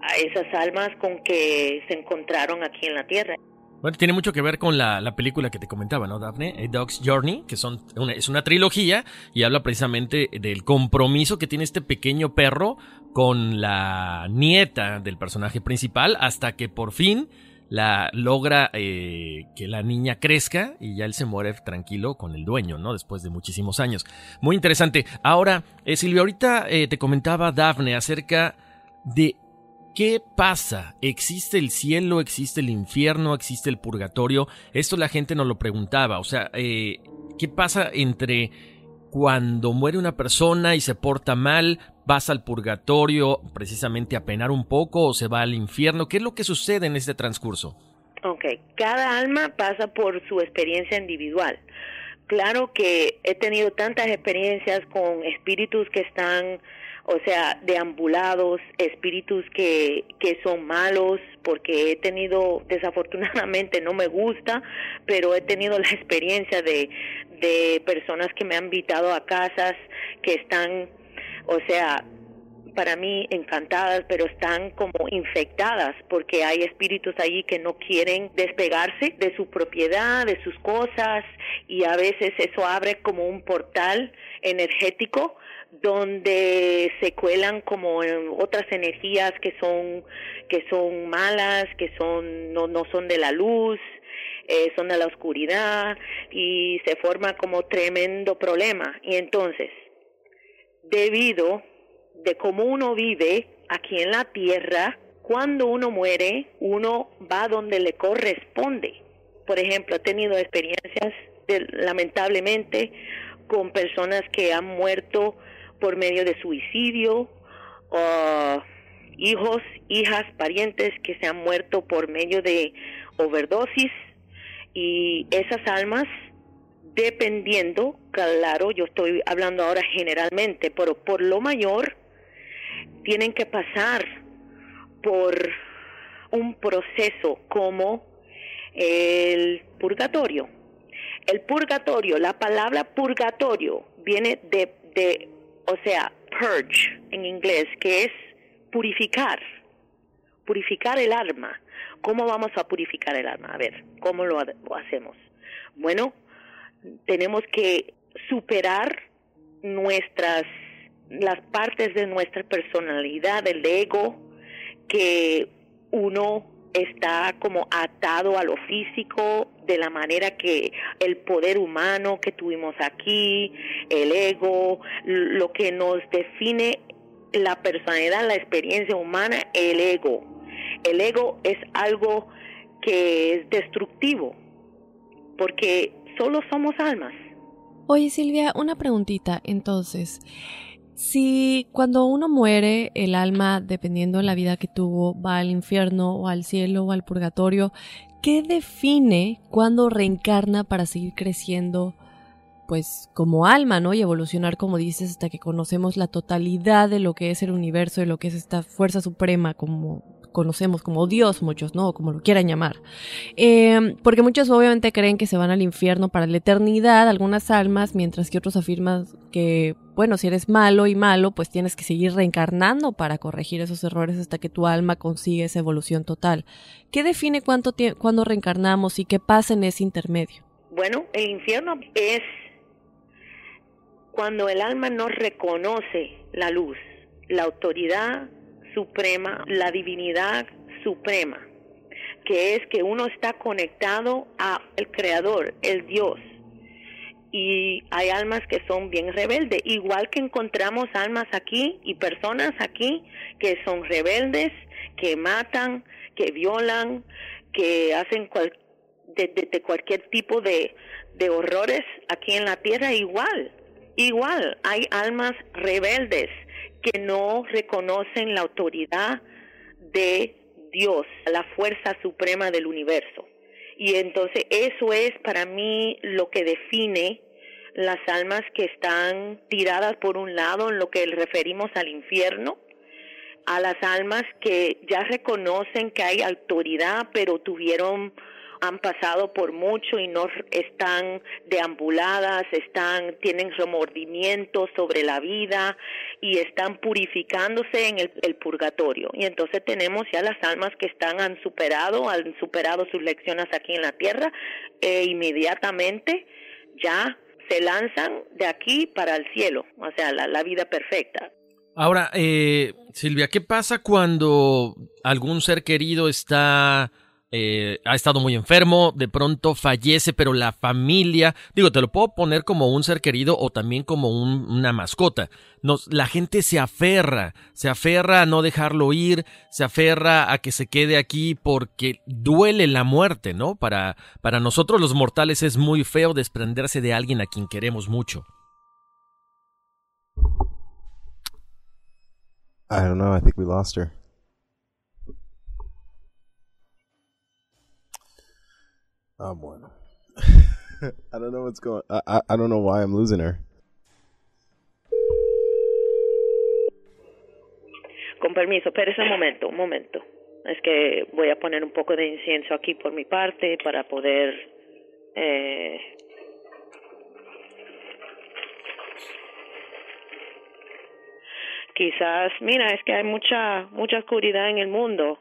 a esas almas con que se encontraron aquí en la tierra. Bueno, tiene mucho que ver con la, la película que te comentaba, ¿no, Daphne? A Dog's Journey, que son es una trilogía y habla precisamente del compromiso que tiene este pequeño perro con la nieta del personaje principal hasta que por fin la logra eh, que la niña crezca y ya él se muere tranquilo con el dueño, ¿no? Después de muchísimos años. Muy interesante. Ahora, eh, Silvia, ahorita eh, te comentaba Dafne acerca de qué pasa. ¿Existe el cielo? ¿Existe el infierno? ¿Existe el purgatorio? Esto la gente nos lo preguntaba. O sea, ¿qué pasa entre cuando muere una persona y se porta mal, vas al purgatorio precisamente a penar un poco o se va al infierno? ¿Qué es lo que sucede en este transcurso? Ok, cada alma pasa por su experiencia individual. Claro que he tenido tantas experiencias con espíritus que están, o sea, deambulados, espíritus que, que son malos, porque he tenido, desafortunadamente no me gusta, pero he tenido la experiencia de, de personas que me han invitado a casas que están, o sea, para mí encantadas, pero están como infectadas porque hay espíritus allí que no quieren despegarse de su propiedad, de sus cosas y a veces eso abre como un portal energético donde se cuelan como otras energías que son que son malas, que son no no son de la luz eh, son de la oscuridad y se forma como tremendo problema. Y entonces, debido de cómo uno vive aquí en la tierra, cuando uno muere, uno va donde le corresponde. Por ejemplo, he tenido experiencias lamentablemente con personas que han muerto por medio de suicidio, o hijos, hijas, parientes que se han muerto por medio de overdosis, y esas almas, dependiendo, claro, yo estoy hablando ahora generalmente, pero por lo mayor, tienen que pasar por un proceso como el purgatorio. El purgatorio, la palabra purgatorio viene de, o sea, purge en inglés, que es purificar, purificar el alma. ¿Cómo vamos a purificar el alma? A ver, ¿cómo lo, hacemos? Bueno, tenemos que superar nuestras las partes de nuestra personalidad, el ego, que uno está como atado a lo físico de la manera que el poder humano que tuvimos aquí, el ego, lo que nos define la personalidad, la experiencia humana, el ego. El ego es algo que es destructivo, porque solo somos almas. Oye Silvia, una preguntita entonces. Si cuando uno muere, el alma, dependiendo de la vida que tuvo, va al infierno o al cielo o al purgatorio, ¿qué define cuando reencarna para seguir creciendo, pues como alma, ¿no? Y evolucionar, como dices, hasta que conocemos la totalidad de lo que es el universo, de lo que es esta fuerza suprema, como conocemos como Dios, muchos, ¿no? Como lo quieran llamar. Eh, porque muchos obviamente creen que se van al infierno para la eternidad, algunas almas, mientras que otros afirman que, bueno, si eres malo y malo, pues tienes que seguir reencarnando para corregir esos errores hasta que tu alma consiga esa evolución total. ¿Qué define cuánto cuándo reencarnamos y qué pasa en ese intermedio? Bueno, el infierno es cuando el alma no reconoce la luz, la autoridad suprema, la divinidad suprema, que es que uno está conectado a el creador, el Dios. Y hay almas que son bien rebeldes, igual que encontramos almas aquí y personas aquí que son rebeldes, que matan, que violan, que hacen de, cualquier tipo de, de horrores aquí en la tierra, igual, igual, hay almas rebeldes que no reconocen la autoridad de Dios, la fuerza suprema del universo. Y entonces eso es para mí lo que define las almas que están tiradas por un lado en lo que referimos al infierno, a las almas que ya reconocen que hay autoridad, pero tuvieron han pasado por mucho y no están deambuladas, están, tienen remordimientos sobre la vida y están purificándose en el, purgatorio. Y entonces tenemos ya las almas que están, han superado, han superado sus lecciones aquí en la tierra e inmediatamente ya se lanzan de aquí para el cielo, o sea, la, la vida perfecta. Ahora, eh, Silvia, ¿qué pasa cuando algún ser querido está eh, ha estado muy enfermo, de pronto fallece, pero la familia, digo, te lo puedo poner como un ser querido o también como una mascota. Nos, la gente se aferra, se aferra a no dejarlo ir, se aferra a que se quede aquí porque duele la muerte, ¿no? Para, para nosotros los mortales es muy feo desprenderse de alguien a quien queremos mucho. I don't know, I think we lost her. Ah, bueno. I don't know what's going. I, I don't know why I'm losing her. Con permiso, espérese un momento, un momento. Es que voy a poner un poco de incienso aquí por mi parte para poder eh, quizás, mira, es que hay mucha mucha oscuridad en el mundo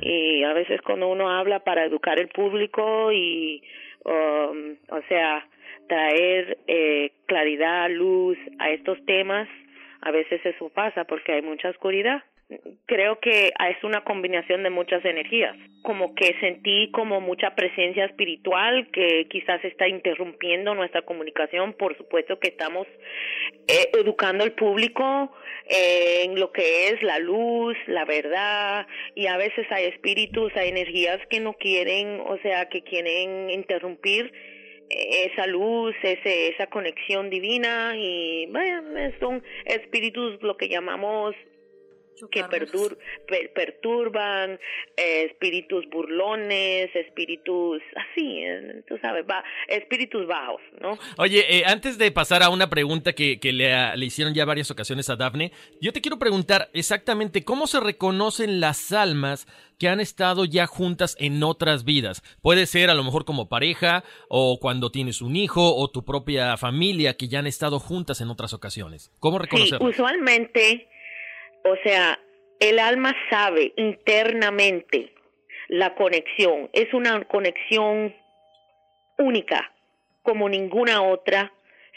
y a veces cuando uno habla para educar el público y, um, o sea, traer eh, claridad, luz a estos temas, a veces eso pasa porque hay mucha oscuridad creo que es una combinación de muchas energías, como que sentí como mucha presencia espiritual que quizás está interrumpiendo nuestra comunicación, por supuesto que estamos eh, educando al público eh, en lo que es la luz, la verdad, y a veces hay espíritus, hay energías que no quieren, o sea, que quieren interrumpir eh, esa luz, ese, esa conexión divina. Y bueno, son espíritus lo que llamamos que perturban, eh, espíritus burlones, espíritus así, eh, tú sabes, va, espíritus bajos, ¿no? Oye, eh, antes de pasar a una pregunta que, que le, le, hicieron ya varias ocasiones a Dafne, yo te quiero preguntar exactamente cómo se reconocen las almas que han estado ya juntas en otras vidas. Puede ser a lo mejor como pareja o cuando tienes un hijo o tu propia familia que ya han estado juntas en otras ocasiones. ¿Cómo reconocerlas? Sí, usualmente o sea, el alma sabe internamente la conexión. Es una conexión única, como ninguna otra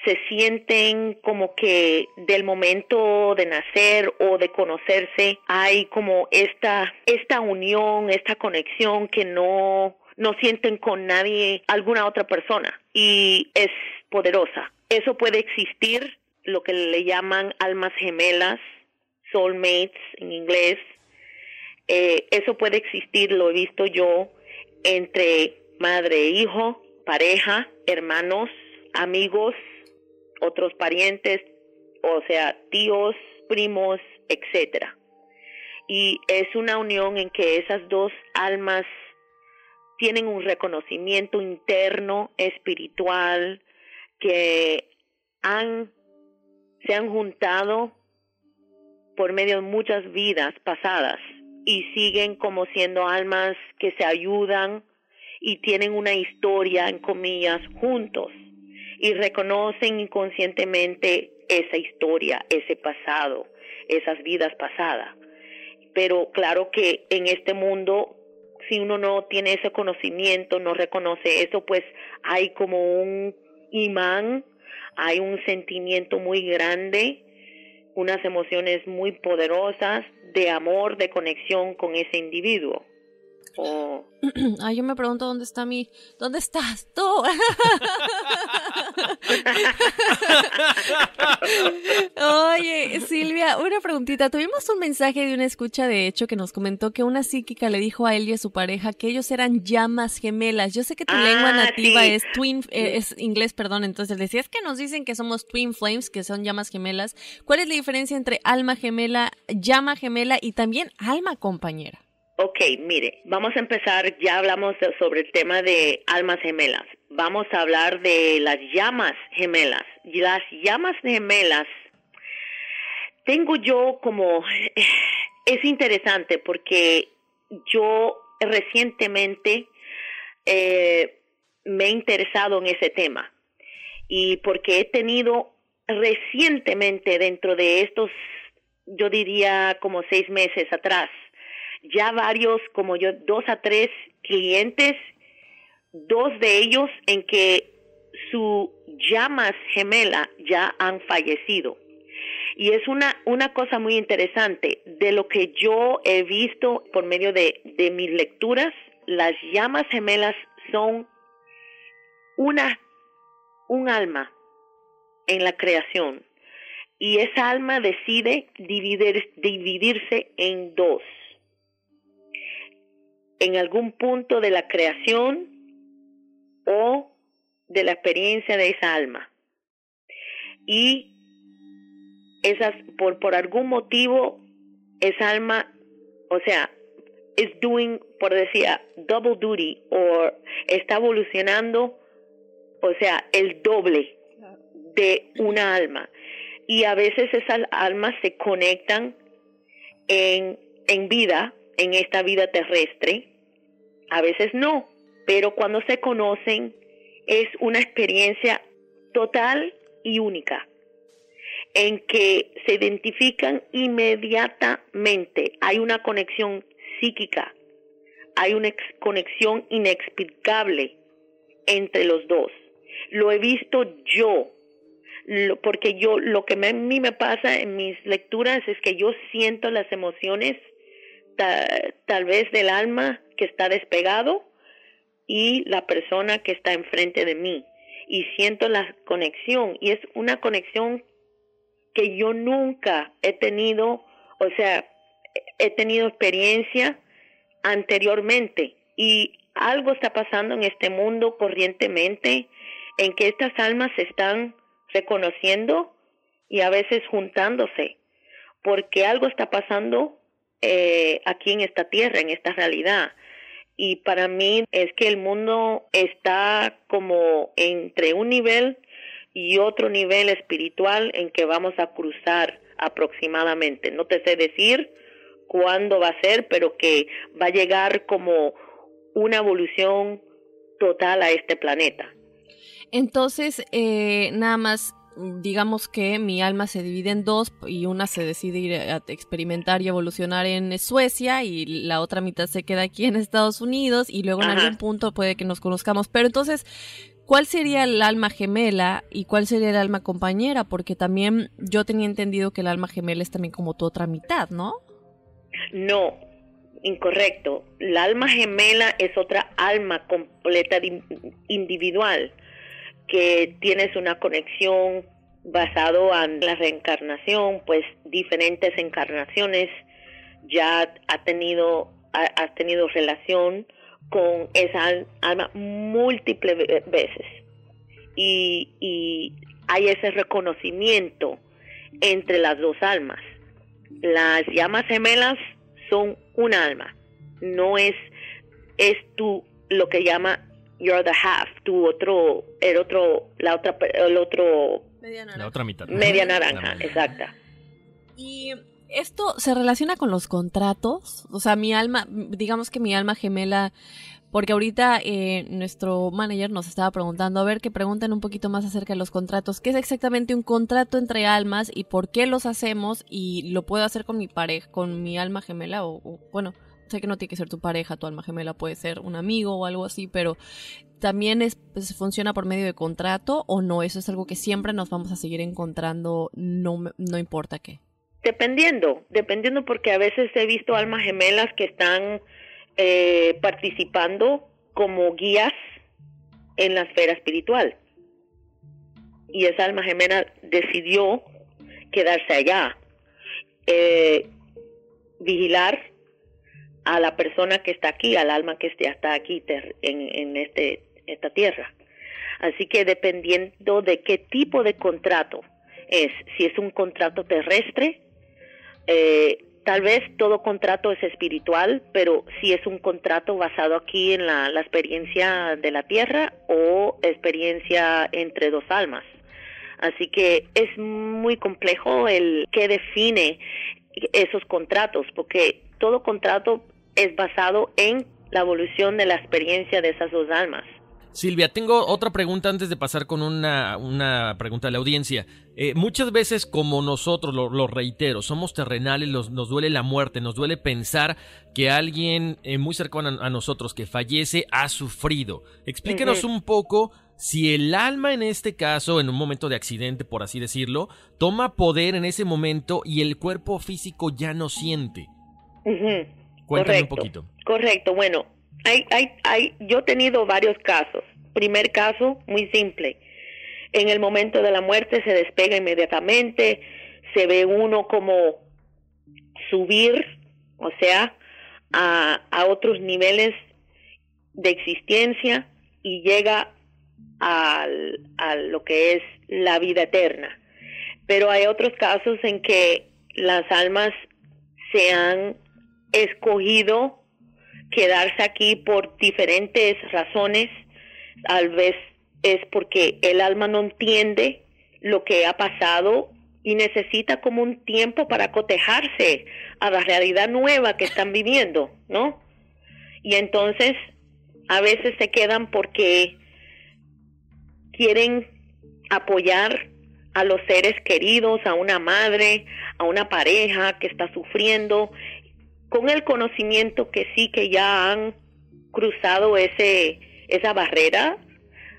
se sienten como que del momento de nacer o de conocerse hay como esta esta unión, esta conexión que no no sienten con nadie, alguna otra persona y es poderosa. Eso puede existir, lo que le llaman almas gemelas, soulmates en inglés. Eh, eso puede existir, lo he visto yo, entre madre e hijo, pareja, hermanos, amigos, otros parientes, o sea, tíos, primos, etcétera. Y es una unión en que esas dos almas tienen un reconocimiento interno, espiritual, que han, se han juntado por medio de muchas vidas pasadas y siguen como siendo almas que se ayudan y tienen una historia, en comillas, juntos y reconocen inconscientemente esa historia, ese pasado, esas vidas pasadas. Pero claro que en este mundo, si uno no tiene ese conocimiento, no reconoce eso, pues hay como un imán, hay un sentimiento muy grande, unas emociones muy poderosas de amor, de conexión con ese individuo. Oh. Ay, yo me pregunto dónde está mi. ¿Dónde estás tú? Oye, Silvia, una preguntita. Tuvimos un mensaje de una escucha, de hecho, que nos comentó que una psíquica le dijo a él y a su pareja que ellos eran llamas gemelas. Yo sé que tu lengua Ah, nativa sí. es twin, eh, es inglés, perdón. Entonces decías que nos dicen que somos twin flames, que son llamas gemelas. ¿Cuál es la diferencia entre alma gemela, llama gemela y también alma compañera? Ok, mire, vamos a empezar, ya hablamos sobre el tema de almas gemelas. Vamos a hablar de las llamas gemelas. Las llamas gemelas, tengo yo como, es interesante porque yo recientemente eh, me he interesado en ese tema y porque he tenido recientemente dentro de estos, yo diría como seis meses atrás, ya varios, como yo, dos a tres clientes, dos de ellos en que su llamas gemela ya han fallecido. Y es una, una cosa muy interesante. De lo que yo he visto por medio de, de mis lecturas, las llamas gemelas son una, un alma en la creación. Y esa alma decide dividir, dividirse en dos en algún punto de la creación o de la experiencia de esa alma. Y esas, por, por algún motivo, esa alma, o sea, is doing, por decir, double duty, o está evolucionando, o sea, el doble de una alma. Y a veces esas almas se conectan en, en vida, en esta vida terrestre, a veces no, pero cuando se conocen es una experiencia total y única, en que se identifican inmediatamente, hay una conexión psíquica, hay una ex- conexión inexplicable entre los dos. Lo he visto yo, porque yo lo que me- a mí me pasa en mis lecturas es que yo siento las emociones ta- tal vez del alma que está despegado y la persona que está enfrente de mí y siento la conexión y es una conexión que yo nunca he tenido, o sea, he tenido experiencia anteriormente y algo está pasando en este mundo corrientemente en que estas almas se están reconociendo y a veces juntándose porque algo está pasando eh, aquí en esta tierra, en esta realidad. Y para mí es que el mundo está como entre un nivel y otro nivel espiritual en que vamos a cruzar aproximadamente. No te sé decir cuándo va a ser, pero que va a llegar como una evolución total a este planeta. Entonces, eh, nada más, digamos que mi alma se divide en dos y una se decide ir a experimentar y evolucionar en Suecia y la otra mitad se queda aquí en Estados Unidos y luego en Ajá. algún punto puede que nos conozcamos. Pero entonces, ¿cuál sería el alma gemela y cuál sería el alma compañera? Porque también yo tenía entendido que el alma gemela es también como tu otra mitad, ¿no? No, incorrecto. La alma gemela es otra alma completa individual que tienes una conexión basado en la reencarnación, pues diferentes encarnaciones ya ha tenido tenido relación con esa alma múltiples veces y, y hay ese reconocimiento entre las dos almas. Las llamas gemelas son un alma, no es es tu lo que llama you're the half, tu otro el otro la otra el otro media naranja. la otra mitad. Media naranja, exacta. Y esto se relaciona con los contratos, o sea, mi alma, digamos que mi alma gemela porque ahorita eh, nuestro manager nos estaba preguntando, a ver que pregunten un poquito más acerca de los contratos. ¿Qué es exactamente un contrato entre almas y por qué los hacemos? Y lo puedo hacer con mi pareja, con mi alma gemela o, bueno, sé que no tiene que ser tu pareja, tu alma gemela puede ser un amigo o algo así, pero también es, pues, funciona por medio de contrato o no, eso es algo que siempre nos vamos a seguir encontrando, no, no importa qué. Dependiendo, dependiendo porque a veces he visto almas gemelas que están eh, participando como guías en la esfera espiritual. Y esa alma gemela decidió quedarse allá, eh, vigilar a la persona que está aquí, al alma que está aquí en, este, esta tierra. Así que dependiendo de qué tipo de contrato es, si es un contrato terrestre, eh, tal vez todo contrato es espiritual, pero si es un contrato basado aquí en la, experiencia de la tierra o experiencia entre dos almas. Así que es muy complejo el que define esos contratos, porque todo contrato es basado en la evolución de la experiencia de esas dos almas. Silvia, tengo otra pregunta antes de pasar con una, una pregunta de la audiencia. Eh, muchas veces, como nosotros, lo, reitero, somos terrenales, nos duele la muerte, nos duele pensar que alguien eh, muy cercano a, nosotros que fallece ha sufrido. Explíquenos un poco si el alma en este caso, en un momento de accidente, por así decirlo, toma poder en ese momento y el cuerpo físico ya no siente. Cuéntame un poquito. Correcto, bueno, hay, hay, hay, yo he tenido varios casos. Primer caso, muy simple. En el momento de la muerte se despega inmediatamente, se ve uno como subir, o sea, a, a otros niveles de existencia y llega al, a lo que es la vida eterna. Pero hay otros casos en que las almas se han escogido quedarse aquí por diferentes razones. Tal vez es porque el alma no entiende lo que ha pasado y necesita como un tiempo para cotejarse a la realidad nueva que están viviendo, ¿no? Y entonces a veces se quedan porque quieren apoyar a los seres queridos, a una madre, a una pareja que está sufriendo con el conocimiento que sí que ya han cruzado ese esa barrera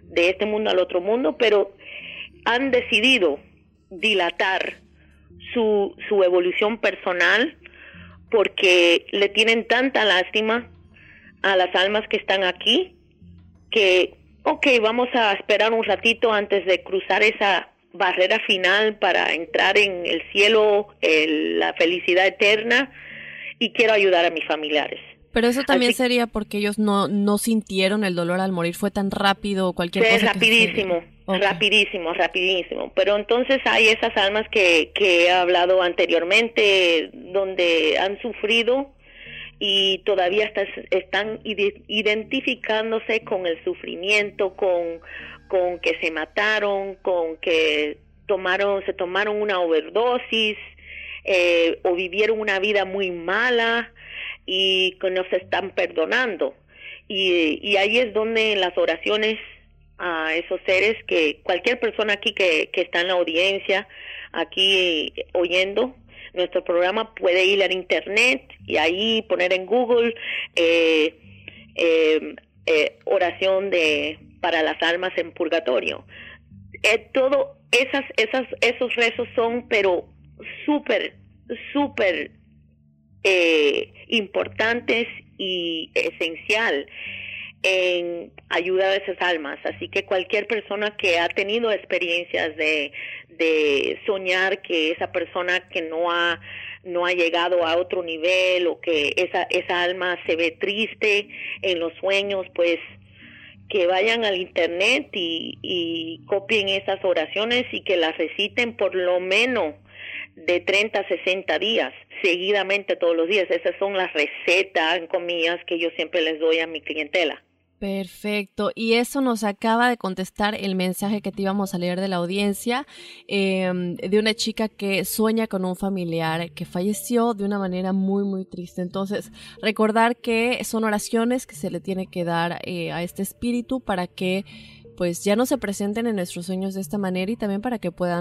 de este mundo al otro mundo, pero han decidido dilatar su, su evolución personal porque le tienen tanta lástima a las almas que están aquí que, ok, vamos a esperar un ratito antes de cruzar esa barrera final para entrar en el cielo, la felicidad eterna, y quiero ayudar a mis familiares. Pero eso también sería porque ellos no, no sintieron el dolor al morir, fue tan rápido cualquier cosa. Es rapidísimo, rapidísimo, rapidísimo. Pero entonces hay esas almas que, que he hablado anteriormente, donde han sufrido y todavía están identificándose con el sufrimiento, con, con que se mataron, con que tomaron, se tomaron una overdosis, eh, o vivieron una vida muy mala y que no se están perdonando. Y, y ahí es donde las oraciones a esos seres que cualquier persona aquí que, que está en la audiencia, aquí oyendo nuestro programa, puede ir al internet y ahí poner en Google eh, eh, oración de para las almas en purgatorio. Eh, todo esas, esas, esos rezos son, pero súper, súper eh, importantes y esencial en ayuda a esas almas. Así que cualquier persona que ha tenido experiencias de, de soñar que esa persona que no ha no ha llegado a otro nivel o que esa esa alma se ve triste en los sueños, pues que vayan al internet y, y copien esas oraciones y que las reciten por lo menos de 30 a 60 días, seguidamente todos los días. Esas son las recetas, en comillas, que yo siempre les doy a mi clientela. Perfecto. Y eso nos acaba de contestar el mensaje que te íbamos a leer de la audiencia, em, de una chica que sueña con un familiar que falleció de una manera muy, muy triste. Entonces, recordar que son oraciones que se le tiene que dar eh, a este espíritu para que pues ya no se presenten en nuestros sueños de esta manera y también para que puedan...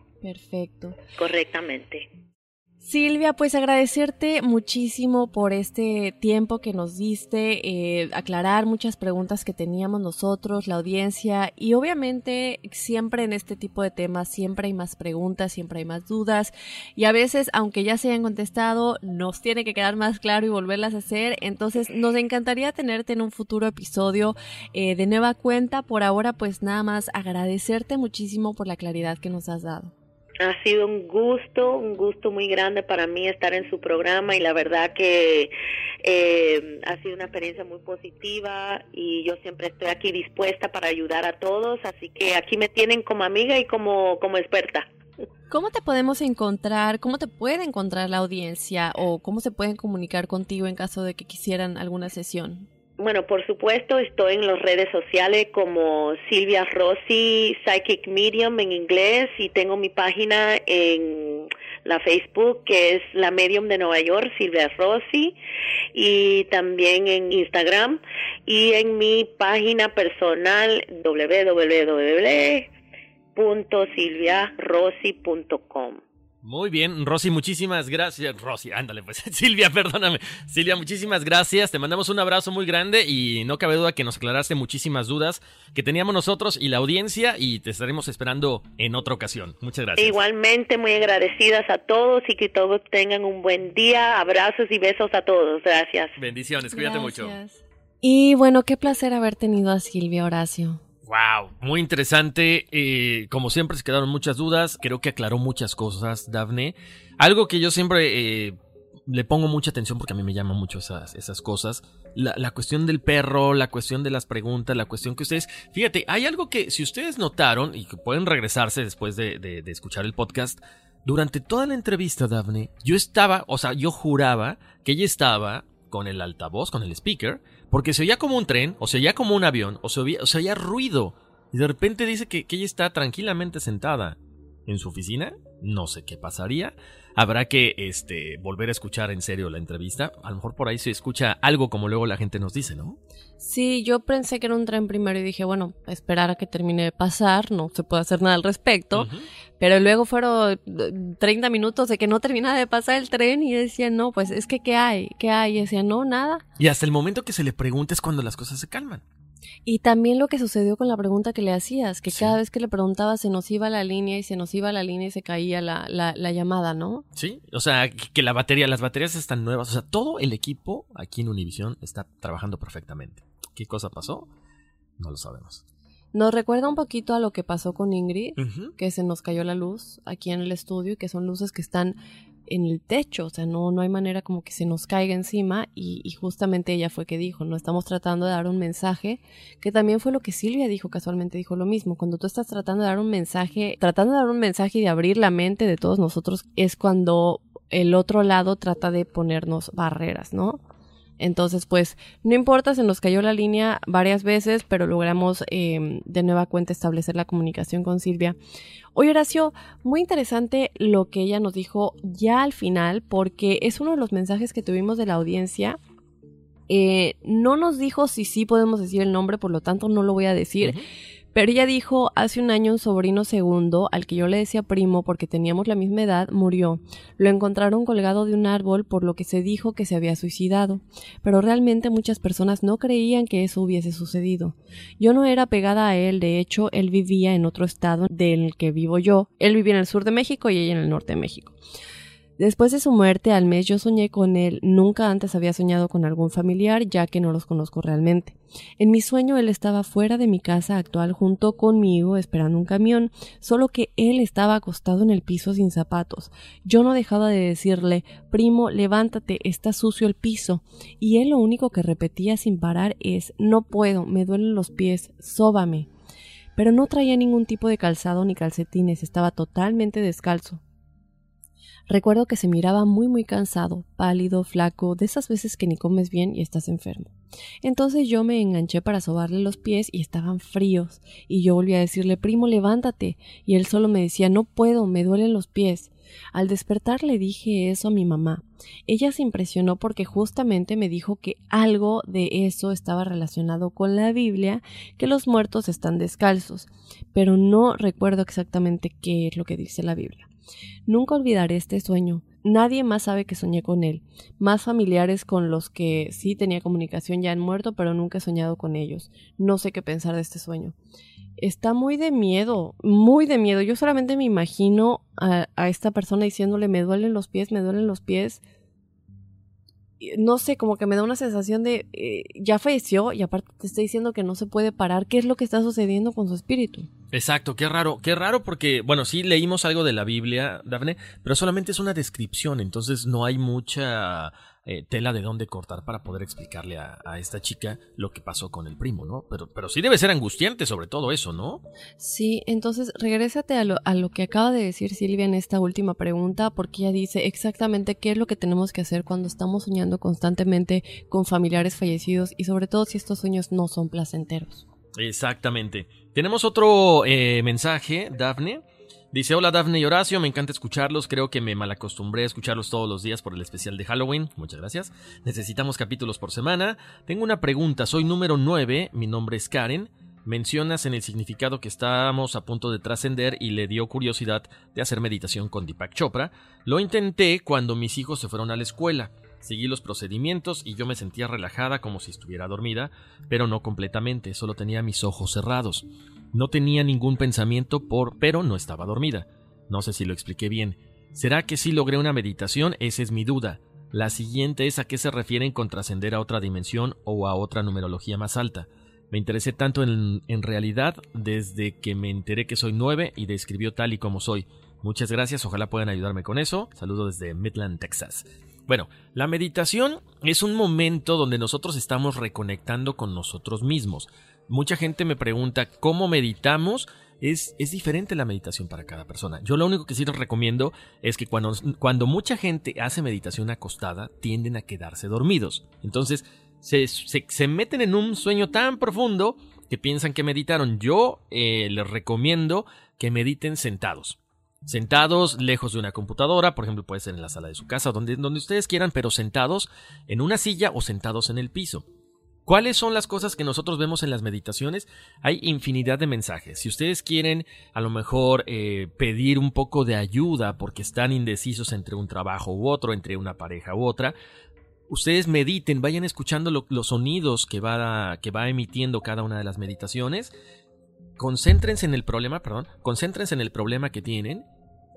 Perfecto. Correctamente. Silvia, pues agradecerte muchísimo por este tiempo que nos diste, eh, aclarar muchas preguntas que teníamos nosotros, la audiencia, y obviamente siempre en este tipo de temas siempre hay más preguntas, siempre hay más dudas, y a veces, aunque ya se hayan contestado, nos tiene que quedar más claro y volverlas a hacer, entonces nos encantaría tenerte en un futuro episodio eh, de nueva cuenta, por ahora pues nada más agradecerte muchísimo por la claridad que nos has dado. Ha sido un gusto, un gusto muy grande para mí estar en su programa y la verdad que eh, ha sido una experiencia muy positiva y yo siempre estoy aquí dispuesta para ayudar a todos, así que aquí me tienen como amiga y como, como experta. ¿Cómo te podemos encontrar? ¿Cómo te puede encontrar la audiencia? ¿O cómo se pueden comunicar contigo en caso de que quisieran alguna sesión? Bueno, por supuesto, estoy en las redes sociales como Silvia Rossi, Psychic Medium en inglés, y tengo mi página en la Facebook, que es la Medium de Nueva York, Silvia Rossi, y también en Instagram, y en mi página personal, www.silviarossi.com. Muy bien, Rosy, muchísimas gracias. Rosy, ándale, pues. Silvia, perdóname. Silvia, muchísimas gracias. Te mandamos un abrazo muy grande y no cabe duda que nos aclaraste muchísimas dudas que teníamos nosotros y la audiencia y te estaremos esperando en otra ocasión. Muchas gracias. Igualmente, muy agradecidas a todos y que todos tengan un buen día. Abrazos y besos a todos. Gracias. Bendiciones, cuídate mucho. Y bueno, qué placer haber tenido a Silvia Horacio. Wow, muy interesante. Eh, como siempre se quedaron muchas dudas. Creo que aclaró muchas cosas, Dafne. Algo que yo siempre eh, le pongo mucha atención porque a mí me llaman mucho esas, esas cosas. La, la, cuestión del perro, la cuestión de las preguntas, la cuestión que ustedes... Fíjate, hay algo que si ustedes notaron y que pueden regresarse después de, de, de escuchar el podcast, durante toda la entrevista, Dafne, yo estaba, o sea, yo juraba que ella estaba con el altavoz, con el speaker, porque se oía como un tren, o se oía como un avión, o se oía, o se oía ruido. Y de repente dice que, que ella está tranquilamente sentada en su oficina. No sé qué pasaría. Habrá que este, volver a escuchar en serio la entrevista. A lo mejor por ahí se escucha algo como luego la gente nos dice, ¿no? Sí, yo pensé que era un tren primero y dije, bueno, esperar a que termine de pasar, no se puede hacer nada al respecto. Pero luego fueron 30 minutos de que no terminaba de pasar el tren y yo decía, no, pues es que ¿qué hay? ¿Qué hay? Y decía, no, nada. Y hasta el momento que se le pregunte es cuando las cosas se calman. Y también lo que sucedió con la pregunta que le hacías, que cada vez que le preguntaba se nos iba la línea y se nos iba la línea y se caía la, la, la, llamada, ¿no? Sí, o sea, que la batería, las baterías están nuevas, o sea, todo el equipo aquí en Univision está trabajando perfectamente. ¿Qué cosa pasó? No lo sabemos. Nos recuerda un poquito a lo que pasó con Ingrid, que se nos cayó la luz aquí en el estudio, que son luces que están en el techo, o sea, no, no hay manera como que se nos caiga encima y, justamente ella fue que dijo, no estamos tratando de dar un mensaje, que también fue lo que Silvia dijo, casualmente dijo lo mismo, cuando tú estás tratando de dar un mensaje, tratando de dar un mensaje y de abrir la mente de todos nosotros, es cuando el otro lado trata de ponernos barreras, ¿no? Entonces, pues, no importa, se nos cayó la línea varias veces, pero logramos eh, de nueva cuenta establecer la comunicación con Silvia. Oye, Horacio, muy interesante lo que ella nos dijo ya al final, porque es uno de los mensajes que tuvimos de la audiencia. Eh, no nos dijo si sí podemos decir el nombre, por lo tanto no lo voy a decir. Pero ella dijo, hace un año un sobrino segundo, al que yo le decía primo porque teníamos la misma edad, murió. Lo encontraron colgado de un árbol por lo que se dijo que se había suicidado. Pero realmente muchas personas no creían que eso hubiese sucedido. Yo no era pegada a él, de hecho, él vivía en otro estado del que vivo yo. Él vivía en el sur de México y ella en el norte de México. Después de su muerte al mes yo soñé con él, nunca antes había soñado con algún familiar ya que no los conozco realmente. En mi sueño él estaba fuera de mi casa actual junto conmigo esperando un camión, solo que él estaba acostado en el piso sin zapatos. Yo no dejaba de decirle primo, levántate, está sucio el piso, y él lo único que repetía sin parar es no puedo, me duelen los pies, sóbame. Pero no traía ningún tipo de calzado ni calcetines, estaba totalmente descalzo. Recuerdo que se miraba muy muy cansado, pálido, flaco, de esas veces que ni comes bien y estás enfermo. Entonces yo me enganché para sobarle los pies y estaban fríos, y yo volví a decirle primo levántate, y él solo me decía no puedo, me duelen los pies. Al despertar le dije eso a mi mamá. Ella se impresionó porque justamente me dijo que algo de eso estaba relacionado con la Biblia, que los muertos están descalzos, pero no recuerdo exactamente qué es lo que dice la Biblia. Nunca olvidaré este sueño. Nadie más sabe que soñé con él. Más familiares con los que sí tenía comunicación ya han muerto, pero nunca he soñado con ellos. No sé qué pensar de este sueño. Está muy de miedo, muy de miedo. Yo solamente me imagino a, esta persona diciéndole me duelen los pies, me duelen los pies no sé, como que me da una sensación de eh, ya falleció y aparte te está diciendo que no se puede parar. ¿Qué es lo que está sucediendo con su espíritu? Exacto, qué raro, qué raro porque, bueno, sí leímos algo de la Biblia, Dafne, pero solamente es una descripción, entonces no hay mucha eh, tela de dónde cortar para poder explicarle a, esta chica lo que pasó con el primo, ¿no? Pero, pero sí debe ser angustiante sobre todo eso, ¿no? Sí, entonces regrésate a lo, a lo que acaba de decir Silvia en esta última pregunta, porque ella dice exactamente qué es lo que tenemos que hacer cuando estamos soñando constantemente con familiares fallecidos y sobre todo si estos sueños no son placenteros. Exactamente. Tenemos otro eh, mensaje, Dafne. Dice, hola Daphne y Horacio, me encanta escucharlos, creo que me malacostumbré a escucharlos todos los días por el especial de Halloween, muchas gracias. Necesitamos capítulos por semana. Tengo una pregunta, soy número 9, mi nombre es Karen. Mencionas en el significado que estábamos a punto de trascender y le dio curiosidad de hacer meditación con Deepak Chopra. Lo intenté cuando mis hijos se fueron a la escuela. Seguí los procedimientos y yo me sentía relajada como si estuviera dormida, pero no completamente, solo tenía mis ojos cerrados. No tenía ningún pensamiento por, pero no estaba dormida. No sé si lo expliqué bien. ¿Será que sí logré una meditación? Esa es mi duda. La siguiente es a qué se refieren con trascender a otra dimensión o a otra numerología más alta. Me interesé tanto en, realidad desde que me enteré que soy nueve y describió tal y como soy. Muchas gracias, ojalá puedan ayudarme con eso. Saludo desde Midland, Texas. Bueno, la meditación es un momento donde nosotros estamos reconectando con nosotros mismos. Mucha gente me pregunta cómo meditamos es, es diferente la meditación para cada persona. Yo lo único que sí les recomiendo es que cuando, cuando mucha gente hace meditación acostada, tienden a quedarse dormidos. Entonces, se, se, meten en un sueño tan profundo que piensan que meditaron. Yo eh, les recomiendo que mediten sentados. Sentados lejos de una computadora, por ejemplo, puede ser en la sala de su casa, donde, donde ustedes quieran, pero sentados en una silla o sentados en el piso. ¿Cuáles son las cosas que nosotros vemos en las meditaciones? Hay infinidad de mensajes. Si ustedes quieren a lo mejor eh, pedir un poco de ayuda porque están indecisos entre un trabajo u otro, entre una pareja u otra, ustedes mediten, vayan escuchando los sonidos que va, que va emitiendo cada una de las meditaciones concéntrense en el problema, perdón, concéntrense en el problema que tienen,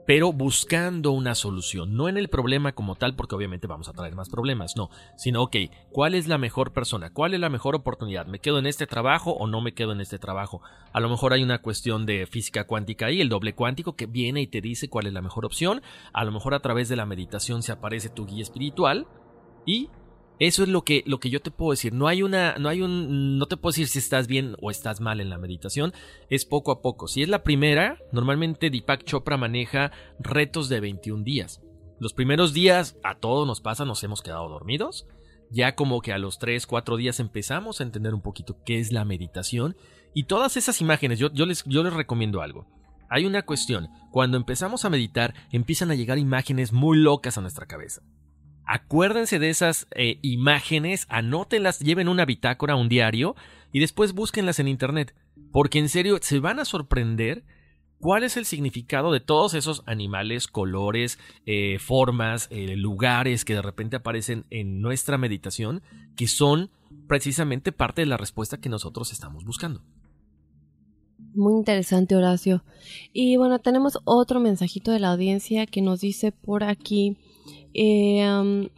pero buscando una solución, no en el problema como tal, porque obviamente vamos a traer más problemas, no, sino, ok, ¿cuál es la mejor persona? ¿Cuál es la mejor oportunidad? ¿Me quedo en este trabajo o no me quedo en este trabajo? A lo mejor hay una cuestión de física cuántica ahí, el doble cuántico, que viene y te dice cuál es la mejor opción, a lo mejor a través de la meditación se aparece tu guía espiritual y eso es lo que, lo que yo te puedo decir. No hay una, no hay un, no te puedo decir si estás bien o estás mal en la meditación. Es poco a poco. Si es la primera, normalmente Deepak Chopra maneja retos de 21 días. Los primeros días a todos nos pasa, nos hemos quedado dormidos. Ya como que a los 3, 4 días empezamos a entender un poquito qué es la meditación. Y todas esas imágenes, yo, yo, les, yo les recomiendo algo. Hay una cuestión, cuando empezamos a meditar empiezan a llegar imágenes muy locas a nuestra cabeza. Acuérdense de esas eh, imágenes, anótenlas, lleven una bitácora, un diario y después búsquenlas en internet. Porque en serio se van a sorprender cuál es el significado de todos esos animales, colores, eh, formas, eh, lugares que de repente aparecen en nuestra meditación, que son precisamente parte de la respuesta que nosotros estamos buscando. Muy interesante, Horacio. Y bueno, tenemos otro mensajito de la audiencia que nos dice por aquí. Eh.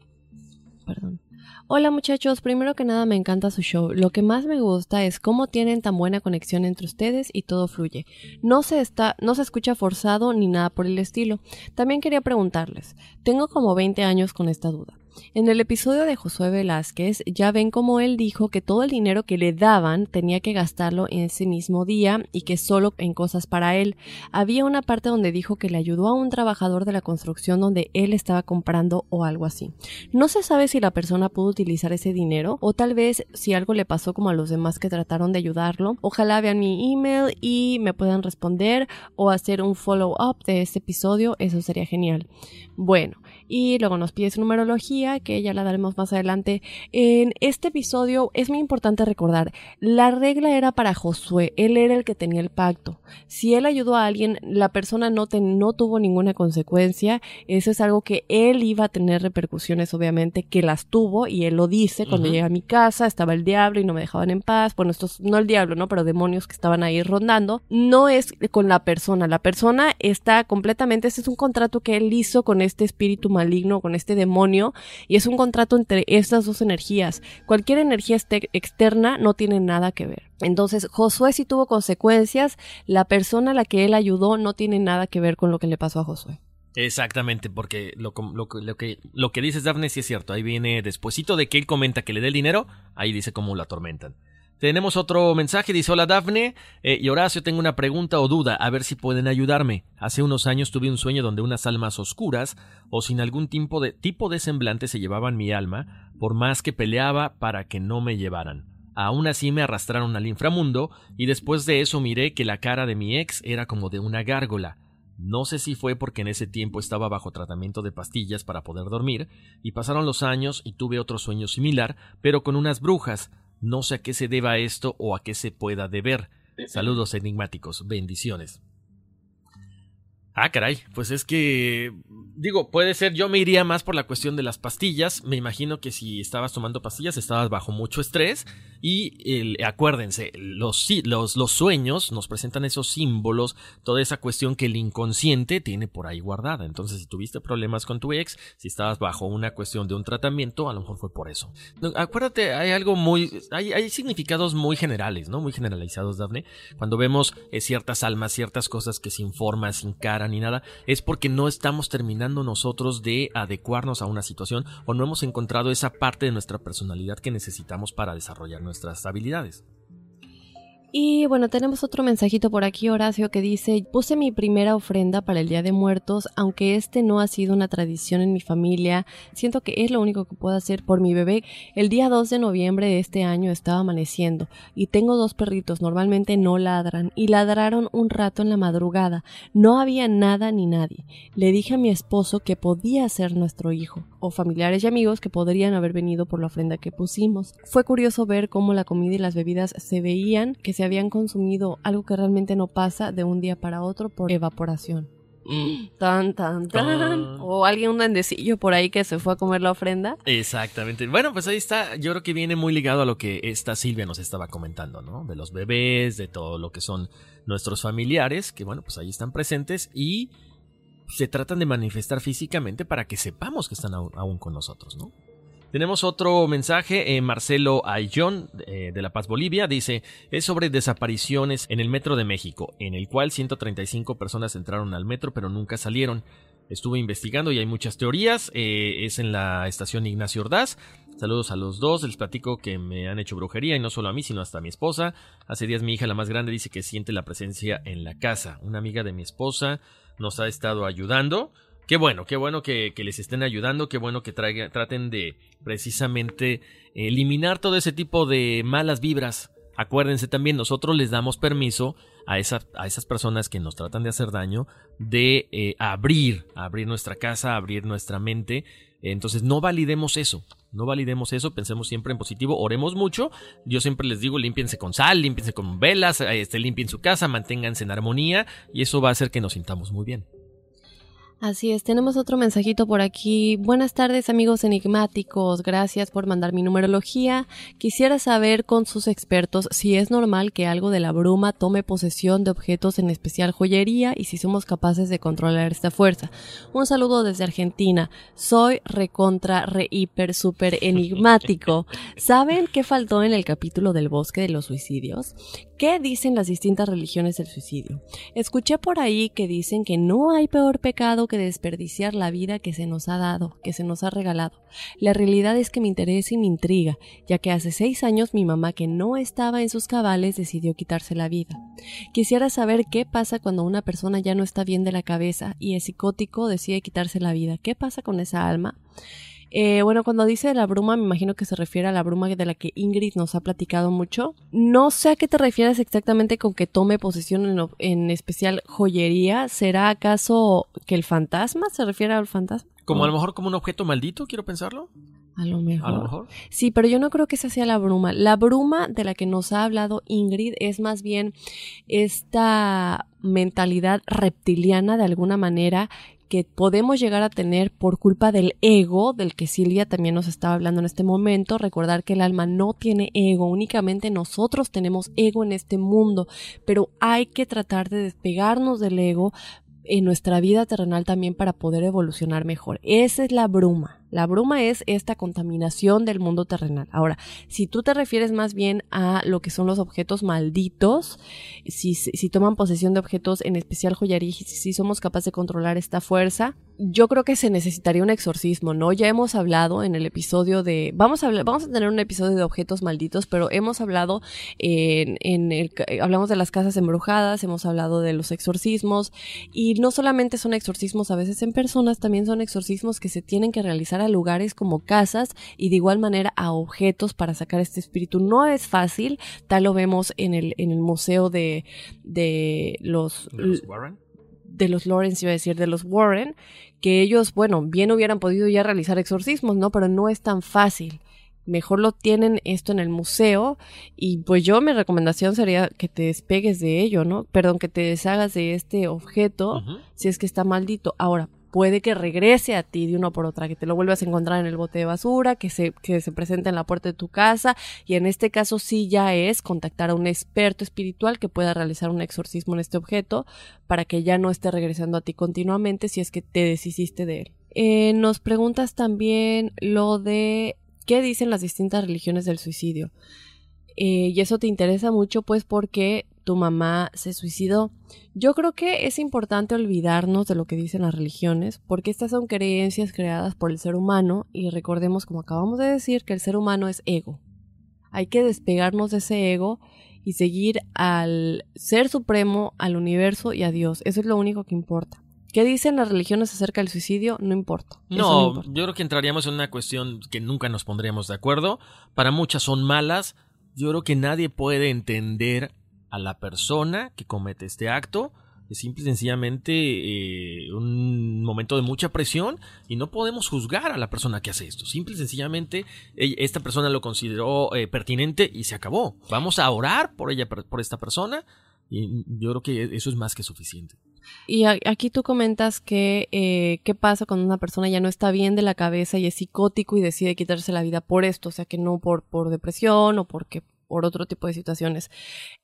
Hola muchachos, primero que nada me encanta su show. Lo que más me gusta es cómo tienen tan buena conexión entre ustedes y todo fluye. No se está, no se escucha forzado ni nada por el estilo. También quería preguntarles, tengo como 20 años con esta duda. En el episodio de Josué Velázquez ya ven cómo él dijo que todo el dinero que le daban tenía que gastarlo en ese mismo día y que solo en cosas para él. Había una parte donde dijo que le ayudó a un trabajador de la construcción donde él estaba comprando o algo así. No se sabe si la persona pudo utilizar ese dinero o tal vez si algo le pasó como a los demás que trataron de ayudarlo. Ojalá vean mi email y me puedan responder o hacer un follow up de este episodio, eso sería genial. Bueno, y luego nos pide su que ya la daremos más adelante. En este episodio es muy importante recordar, la regla era para Josué, él era el que tenía el pacto. Si él ayudó a alguien, la persona no, no tuvo ninguna consecuencia, eso es algo que él iba a tener repercusiones, obviamente, que las tuvo, y él lo dice, cuando llega a mi casa, estaba el diablo y no me dejaban en paz, bueno, estos, no el diablo, ¿no? Pero demonios que estaban ahí rondando, no es con la persona, la persona está completamente, este es un contrato que él hizo con este espíritu maligno, con este demonio, y es un contrato entre estas dos energías. Cualquier energía externa no tiene nada que ver. Entonces, Josué sí tuvo consecuencias, la persona a la que él ayudó no tiene nada que ver con lo que le pasó a Josué. Exactamente, porque lo, lo, lo, que, lo que dices, Daphne, sí es cierto. Ahí viene, despuesito de que él comenta que le dé el dinero, ahí dice cómo lo atormentan. Tenemos otro mensaje, dice hola Dafne eh, y Horacio, tengo una pregunta o duda, a ver si pueden ayudarme. Hace unos años tuve un sueño donde unas almas oscuras o sin algún tipo de, tipo de semblante se llevaban mi alma, por más que peleaba para que no me llevaran. Aún así me arrastraron al inframundo y después de eso miré que la cara de mi ex era como de una gárgola. No sé si fue porque en ese tiempo estaba bajo tratamiento de pastillas para poder dormir, y pasaron los años y tuve otro sueño similar, pero con unas brujas, no sé a qué se deba esto o a qué se pueda deber. Saludos enigmáticos, bendiciones. Ah, caray, pues es que digo, puede ser, yo me iría más por la cuestión de las pastillas. Me imagino que si estabas tomando pastillas estabas bajo mucho estrés y acuérdense, los, los, los sueños nos presentan esos símbolos, toda esa cuestión que el inconsciente tiene por ahí guardada. Entonces, si tuviste problemas con tu ex, si estabas bajo una cuestión de un tratamiento, a lo mejor fue por eso. Acuérdate, hay algo muy, hay, hay significados muy generales, ¿no? Muy generalizados, Daphne. Cuando vemos eh, ciertas almas, ciertas cosas que sin forma, sin cara ni nada, es porque no estamos terminando nosotros de adecuarnos a una situación o no hemos encontrado esa parte de nuestra personalidad que necesitamos para desarrollar nuestras habilidades. Y bueno, tenemos otro mensajito por aquí, Horacio, que dice, puse mi primera ofrenda para el Día de Muertos, aunque este no ha sido una tradición en mi familia, siento que es lo único que puedo hacer por mi bebé. El día 2 de noviembre de este año estaba amaneciendo y tengo dos perritos, normalmente no ladran, y ladraron un rato en la madrugada. No había nada ni nadie. Le dije a mi esposo que podía ser nuestro hijo, o familiares y amigos que podrían haber venido por la ofrenda que pusimos. Fue curioso ver cómo la comida y las bebidas se veían que se habían consumido algo que realmente no pasa de un día para otro por evaporación. Tan, tan, tan. O alguien, un duendecillo por ahí que se fue a comer la ofrenda. Exactamente. Bueno, pues ahí está. Yo creo que viene muy ligado a lo que esta Silvia nos estaba comentando, ¿no? De los bebés, de todo lo que son nuestros familiares, que bueno, pues ahí están presentes y se tratan de manifestar físicamente para que sepamos que están aún con nosotros, ¿no? Tenemos otro mensaje, eh, Marcelo Ayllón eh, de La Paz, Bolivia, dice, es sobre desapariciones en el metro de México, en el cual 135 personas entraron al metro pero nunca salieron. Estuve investigando y hay muchas teorías, eh, es en la estación Ignacio Ordaz. Saludos a los dos, les platico que me han hecho brujería y no solo a mí, sino hasta a mi esposa. Hace días mi hija, la más grande, dice que siente la presencia en la casa. Una amiga de mi esposa nos ha estado ayudando. Qué bueno, qué bueno que, les estén ayudando, qué bueno que traten de precisamente eliminar todo ese tipo de malas vibras. Acuérdense también, nosotros les damos permiso a, a esas personas que nos tratan de hacer daño de eh, abrir, abrir nuestra casa, abrir nuestra mente. Entonces no validemos eso, no validemos eso, pensemos siempre en positivo, oremos mucho. Yo siempre les digo, límpiense con sal, límpiense con velas, este, limpien su casa, manténganse en armonía y eso va a hacer que nos sintamos muy bien. Así es, tenemos otro mensajito por aquí. Buenas tardes amigos enigmáticos, gracias por mandar mi numerología. Quisiera saber con sus expertos si es normal que algo de la bruma tome posesión de objetos, en especial joyería, y si somos capaces de controlar esta fuerza. Un saludo desde Argentina. Soy recontra, re, hiper, super enigmático. ¿Saben qué faltó en el capítulo del bosque de los suicidios? ¿Qué dicen las distintas religiones del suicidio? Escuché por ahí que dicen que no hay peor pecado que desperdiciar la vida que se nos ha dado, que se nos ha regalado. La realidad es que me interesa y me intriga, ya que hace seis años mi mamá, que no estaba en sus cabales, decidió quitarse la vida. Quisiera saber qué pasa cuando una persona ya no está bien de la cabeza y es psicótico, decide quitarse la vida. ¿Qué pasa con esa alma? Eh, bueno, cuando dice la bruma, me imagino que se refiere a la bruma de la que Ingrid nos ha platicado mucho. No sé a qué te refieres exactamente con que tome posesión en, en especial joyería. ¿Será acaso que el fantasma se refiere al fantasma? Como a lo mejor como un objeto maldito, quiero pensarlo. A lo mejor. A lo mejor. Sí, pero yo no creo que esa sea la bruma. La bruma de la que nos ha hablado Ingrid es más bien esta mentalidad reptiliana de alguna manera que podemos llegar a tener por culpa del ego, del que Silvia también nos estaba hablando en este momento, recordar que el alma no tiene ego, únicamente nosotros tenemos ego en este mundo, pero hay que tratar de despegarnos del ego en nuestra vida terrenal también para poder evolucionar mejor. Esa es la bruma. La bruma es esta contaminación del mundo terrenal. Ahora, si tú te refieres más bien a lo que son los objetos malditos, si, si toman posesión de objetos, en especial joyería, si somos capaces de controlar esta fuerza, yo creo que se necesitaría un exorcismo, ¿no? Ya hemos hablado en el episodio de... Vamos a, vamos a tener un episodio de objetos malditos, pero hemos hablado en, en el... Hablamos de las casas embrujadas, hemos hablado de los exorcismos, y no solamente son exorcismos a veces en personas, también son exorcismos que se tienen que realizar a lugares como casas y de igual manera a objetos para sacar este espíritu. No es fácil, tal lo vemos en el, en el museo de, de los... ¿De los Warren? de los Lawrence, iba a decir, de los Warren, que ellos, bueno, bien hubieran podido ya realizar exorcismos, ¿no? Pero no es tan fácil. Mejor lo tienen esto en el museo y pues yo mi recomendación sería que te despegues de ello, ¿no? Perdón, que te deshagas de este objeto si es que está maldito. Ahora, puede que regrese a ti de una por otra, que te lo vuelvas a encontrar en el bote de basura, que se, que se presente en la puerta de tu casa, y en este caso sí ya es contactar a un experto espiritual que pueda realizar un exorcismo en este objeto para que ya no esté regresando a ti continuamente si es que te deshiciste de él. Eh, nos preguntas también lo de qué dicen las distintas religiones del suicidio. Eh, y eso te interesa mucho pues porque tu mamá se suicidó. Yo creo que es importante olvidarnos de lo que dicen las religiones, porque estas son creencias creadas por el ser humano y recordemos, como acabamos de decir, que el ser humano es ego. Hay que despegarnos de ese ego y seguir al Ser Supremo, al universo y a Dios. Eso es lo único que importa. ¿Qué dicen las religiones acerca del suicidio? No importa. No, importa. yo creo que entraríamos en una cuestión que nunca nos pondríamos de acuerdo. Para muchas son malas. Yo creo que nadie puede entender a la persona que comete este acto. Es simple y sencillamente eh, un momento de mucha presión y no podemos juzgar a la persona que hace esto. Simple y sencillamente esta persona lo consideró eh, pertinente y se acabó. Vamos a orar por ella, por esta persona y yo creo que eso es más que suficiente. Y aquí tú comentas que eh, qué pasa cuando una persona ya no está bien de la cabeza y es psicótico y decide quitarse la vida por esto, o sea que no por, por depresión o porque por otro tipo de situaciones.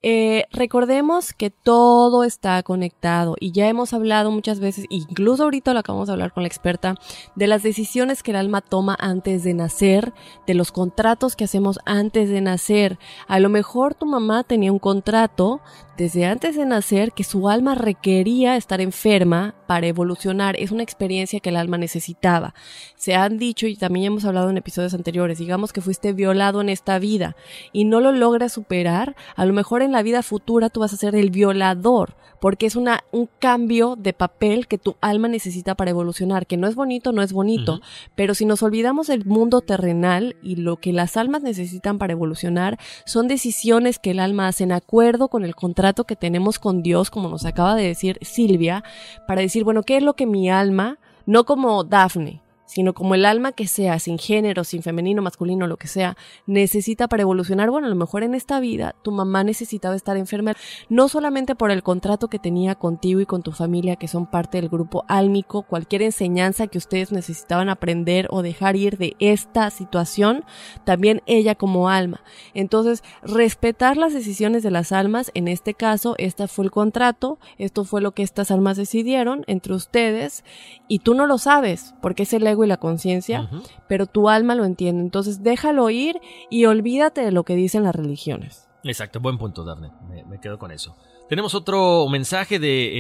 Eh, recordemos que todo está conectado y ya hemos hablado muchas veces, incluso ahorita lo acabamos de hablar con la experta, de las decisiones que el alma toma antes de nacer, de los contratos que hacemos antes de nacer. A lo mejor tu mamá tenía un contrato desde antes de nacer que su alma requería estar enferma para evolucionar. Es una experiencia que el alma necesitaba. Se han dicho y también hemos hablado en episodios anteriores, digamos que fuiste violado en esta vida y no lo logras superar, a lo mejor en la vida futura tú vas a ser el violador, porque es una, un cambio de papel que tu alma necesita para evolucionar, que no es bonito, no es bonito, pero si nos olvidamos del mundo terrenal y lo que las almas necesitan para evolucionar, son decisiones que el alma hace en acuerdo con el contrato que tenemos con Dios, como nos acaba de decir Silvia, para decir, bueno, ¿qué es lo que mi alma, no como Daphne, sino como el alma que sea, sin género, sin femenino, masculino, lo que sea, necesita para evolucionar. Bueno, a lo mejor en esta vida tu mamá necesitaba estar enferma, no solamente por el contrato que tenía contigo y con tu familia, que son parte del grupo álmico, cualquier enseñanza que ustedes necesitaban aprender o dejar ir de esta situación, también ella como alma. Entonces, respetar las decisiones de las almas, en este caso, este fue el contrato, esto fue lo que estas almas decidieron entre ustedes, y tú no lo sabes, porque es el ego y la conciencia, pero tu alma lo entiende. Entonces, déjalo ir y olvídate de lo que dicen las religiones. Exacto, buen punto, Daphne. Me, me quedo con eso. Tenemos otro mensaje de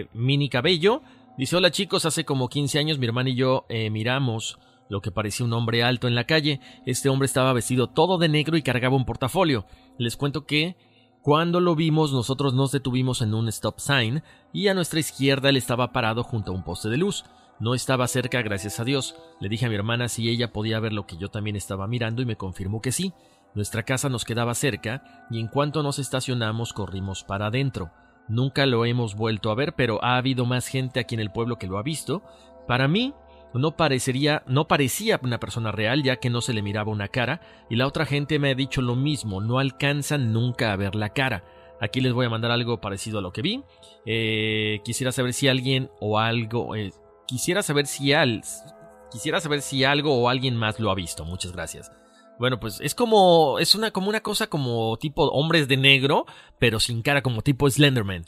eh, Mini Cabello. Dice, hola chicos, hace como 15 años mi hermana y yo eh, miramos lo que parecía un hombre alto en la calle. Este hombre estaba vestido todo de negro y cargaba un portafolio. Les cuento que cuando lo vimos nosotros nos detuvimos en un stop sign y a nuestra izquierda él estaba parado junto a un poste de luz. No estaba cerca, gracias a Dios. Le dije a mi hermana si ella podía ver lo que yo también estaba mirando y me confirmó que sí. Nuestra casa nos quedaba cerca y en cuanto nos estacionamos corrimos para adentro. Nunca lo hemos vuelto a ver, pero ha habido más gente aquí en el pueblo que lo ha visto. Para mí, no parecería, no parecía una persona real, ya que no se le miraba una cara, y la otra gente me ha dicho lo mismo, no alcanzan nunca a ver la cara. Aquí les voy a mandar algo parecido a lo que vi. Eh, quisiera saber si alguien o algo. eh, quisiera saber si al. Quisiera saber si algo o alguien más lo ha visto. Muchas gracias. Bueno, pues es como. Es una, como una cosa como tipo hombres de negro, pero sin cara, como tipo Slenderman.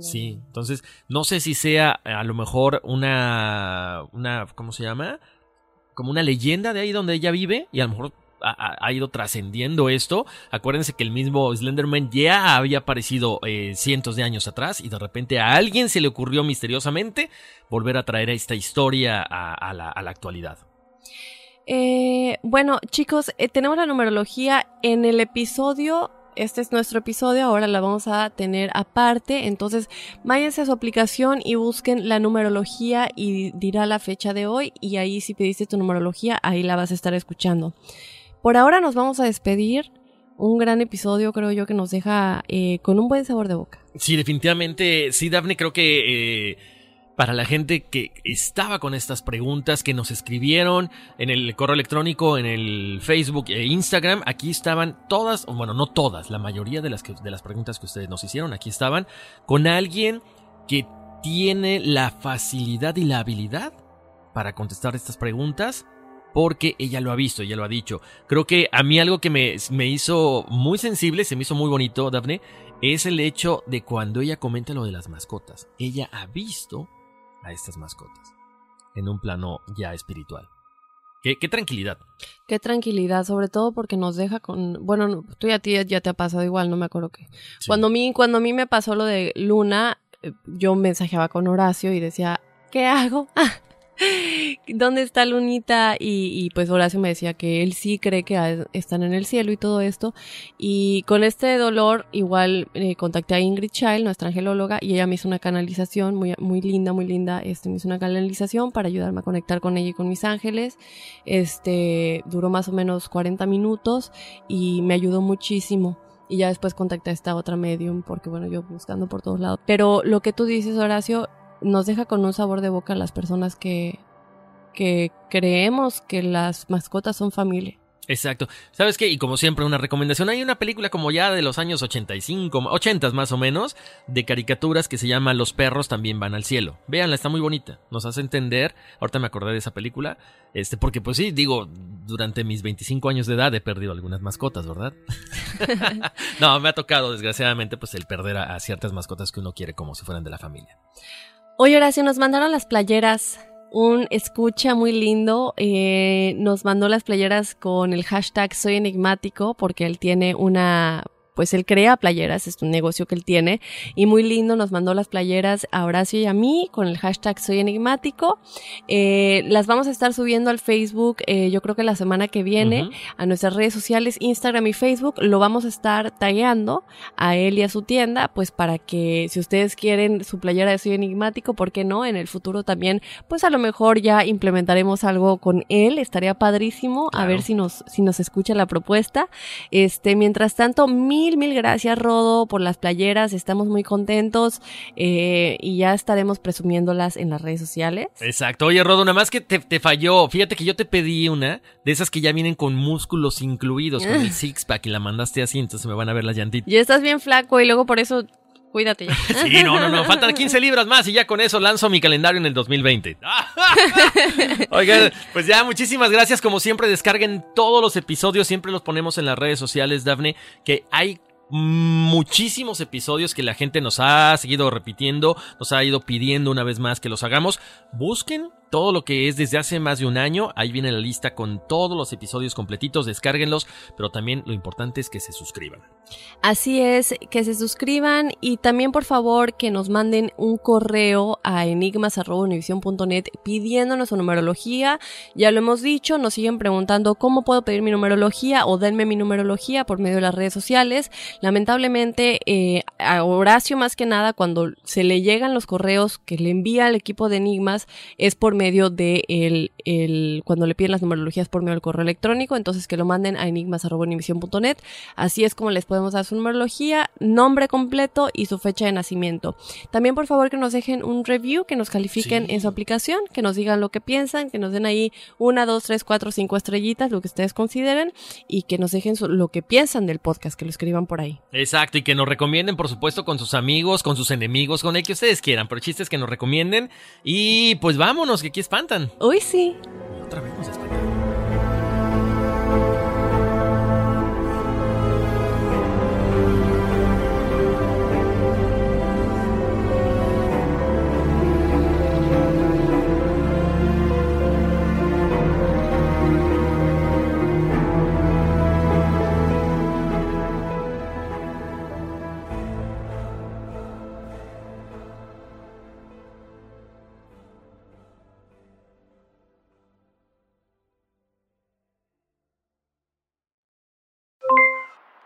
Sí, entonces no sé si sea a lo mejor una. una ¿Cómo se llama? Como una leyenda de ahí donde ella vive y a lo mejor ha, ido trascendiendo esto. Acuérdense que el mismo Slenderman ya había aparecido eh, cientos de años atrás y de repente a alguien se le ocurrió misteriosamente volver a traer esta historia a, a la, a la actualidad. Eh, bueno, chicos, eh, tenemos la numerología en el episodio. Este es nuestro episodio, ahora la vamos a tener aparte. Entonces, váyanse a su aplicación y busquen la numerología y dirá la fecha de hoy. Y ahí, si pediste tu numerología, ahí la vas a estar escuchando. Por ahora nos vamos a despedir. Un gran episodio, creo yo, que nos deja eh, con un buen sabor de boca. Sí, definitivamente, sí, Daphne, creo que eh, para la gente que estaba con estas preguntas, que nos escribieron en el correo electrónico, en el Facebook e Instagram, aquí estaban todas, bueno, no todas, la mayoría de las, que, de las preguntas que ustedes nos hicieron, aquí estaban con alguien que tiene la facilidad y la habilidad para contestar estas preguntas porque ella lo ha visto, ella lo ha dicho. Creo que a mí algo que me, me hizo muy sensible, se me hizo muy bonito, Daphne, es el hecho de cuando ella comenta lo de las mascotas. Ella ha visto a estas mascotas en un plano ya espiritual. Qué, qué tranquilidad. Qué tranquilidad, sobre todo porque nos deja con, bueno, no, tú y a ti ya te ha pasado igual, no me acuerdo qué. Cuando a mí, cuando a mí me pasó lo de Luna, eh, yo mensajeaba con Horacio y decía, ¿qué hago? Ah, ¿Dónde está Lunita? Y, pues Horacio me decía que él sí cree que están en el cielo y todo esto. Y con este dolor, igual eh, contacté a Ingrid Child, nuestra angelóloga, y ella me hizo una canalización muy, muy linda, muy linda. Este, me hizo una canalización para ayudarme a conectar con ella y con mis ángeles. Este, duró más o menos 40 minutos y me ayudó muchísimo. Y ya después contacté a esta otra medium, porque bueno, yo buscando por todos lados. Pero lo que tú dices, Horacio, nos deja con un sabor de boca a las personas que, que creemos que las mascotas son familia. Exacto. ¿Sabes qué? Y como siempre, una recomendación. Hay una película como ya de los años 85, 80 más o menos, de caricaturas que se llama Los perros también van al cielo. Véanla, está muy bonita. Nos hace entender. Ahorita me acordé de esa película. Este, porque pues sí, digo, durante mis 25 años de edad he perdido algunas mascotas, ¿verdad? no, me ha tocado, desgraciadamente, pues el perder a ciertas mascotas que uno quiere como si fueran de la familia. Oye, Horacio, nos mandaron las playeras. Un escucha muy lindo. Eh, nos mandó las playeras con el hashtag Soy Enigmático porque él tiene una pues él crea playeras, es un negocio que él tiene y muy lindo, nos mandó las playeras a Horacio y a mí con el hashtag soy enigmático. Eh, las vamos a estar subiendo al Facebook, eh, yo creo que la semana que viene, a nuestras redes sociales, Instagram y Facebook, lo vamos a estar tagueando a él y a su tienda, pues para que si ustedes quieren su playera de soy enigmático, ¿por qué no? En el futuro también, pues a lo mejor ya implementaremos algo con él, estaría padrísimo, a ver si nos, si nos escucha la propuesta. Este, mientras tanto, mi mil, mil gracias, Rodo, por las playeras. Estamos muy contentos eh, y ya estaremos presumiéndolas en las redes sociales. Exacto. Oye, Rodo, nada más que te, falló. Fíjate que yo te pedí una de esas que ya vienen con músculos incluidos, con el six pack y la mandaste así, entonces me van a ver las llantitas. Ya estás bien flaco y luego por eso Cuídate ya. Sí, no, no, no. Faltan 15 libras más y ya con eso lanzo mi calendario en el 2020. Oigan, pues ya muchísimas gracias. Como siempre, descarguen todos los episodios. Siempre los ponemos en las redes sociales, Dafne, que hay muchísimos episodios que la gente nos ha seguido repitiendo, nos ha ido pidiendo una vez más que los hagamos. Busquen todo lo que es desde hace más de un año. Ahí viene la lista con todos los episodios completitos, descárguenlos, pero también lo importante es que se suscriban. Así es, que se suscriban y también por favor que nos manden un correo a enigmas.univision.net pidiéndonos su numerología. Ya lo hemos dicho, nos siguen preguntando cómo puedo pedir mi numerología o denme mi numerología por medio de las redes sociales. Lamentablemente, eh, a Horacio más que nada, cuando se le llegan los correos que le envía al equipo de Enigmas, es por de el, el, cuando le piden las numerologías por medio del correo electrónico, entonces que lo manden a enigmas.univision.net. Así es como les podemos dar su numerología, nombre completo y su fecha de nacimiento. También por favor que nos dejen un review, que nos califiquen en su aplicación, que nos digan lo que piensan, que nos den ahí una, dos, tres, cuatro, cinco estrellitas, lo que ustedes consideren, y que nos dejen lo que piensan del podcast, que lo escriban por ahí. Exacto, y que nos recomienden, por supuesto, con sus amigos, con sus enemigos, con el que ustedes quieran, pero chistes que nos recomienden. Y pues vámonos, que aquí espantan. Uy, sí. Otra vez nos espantan.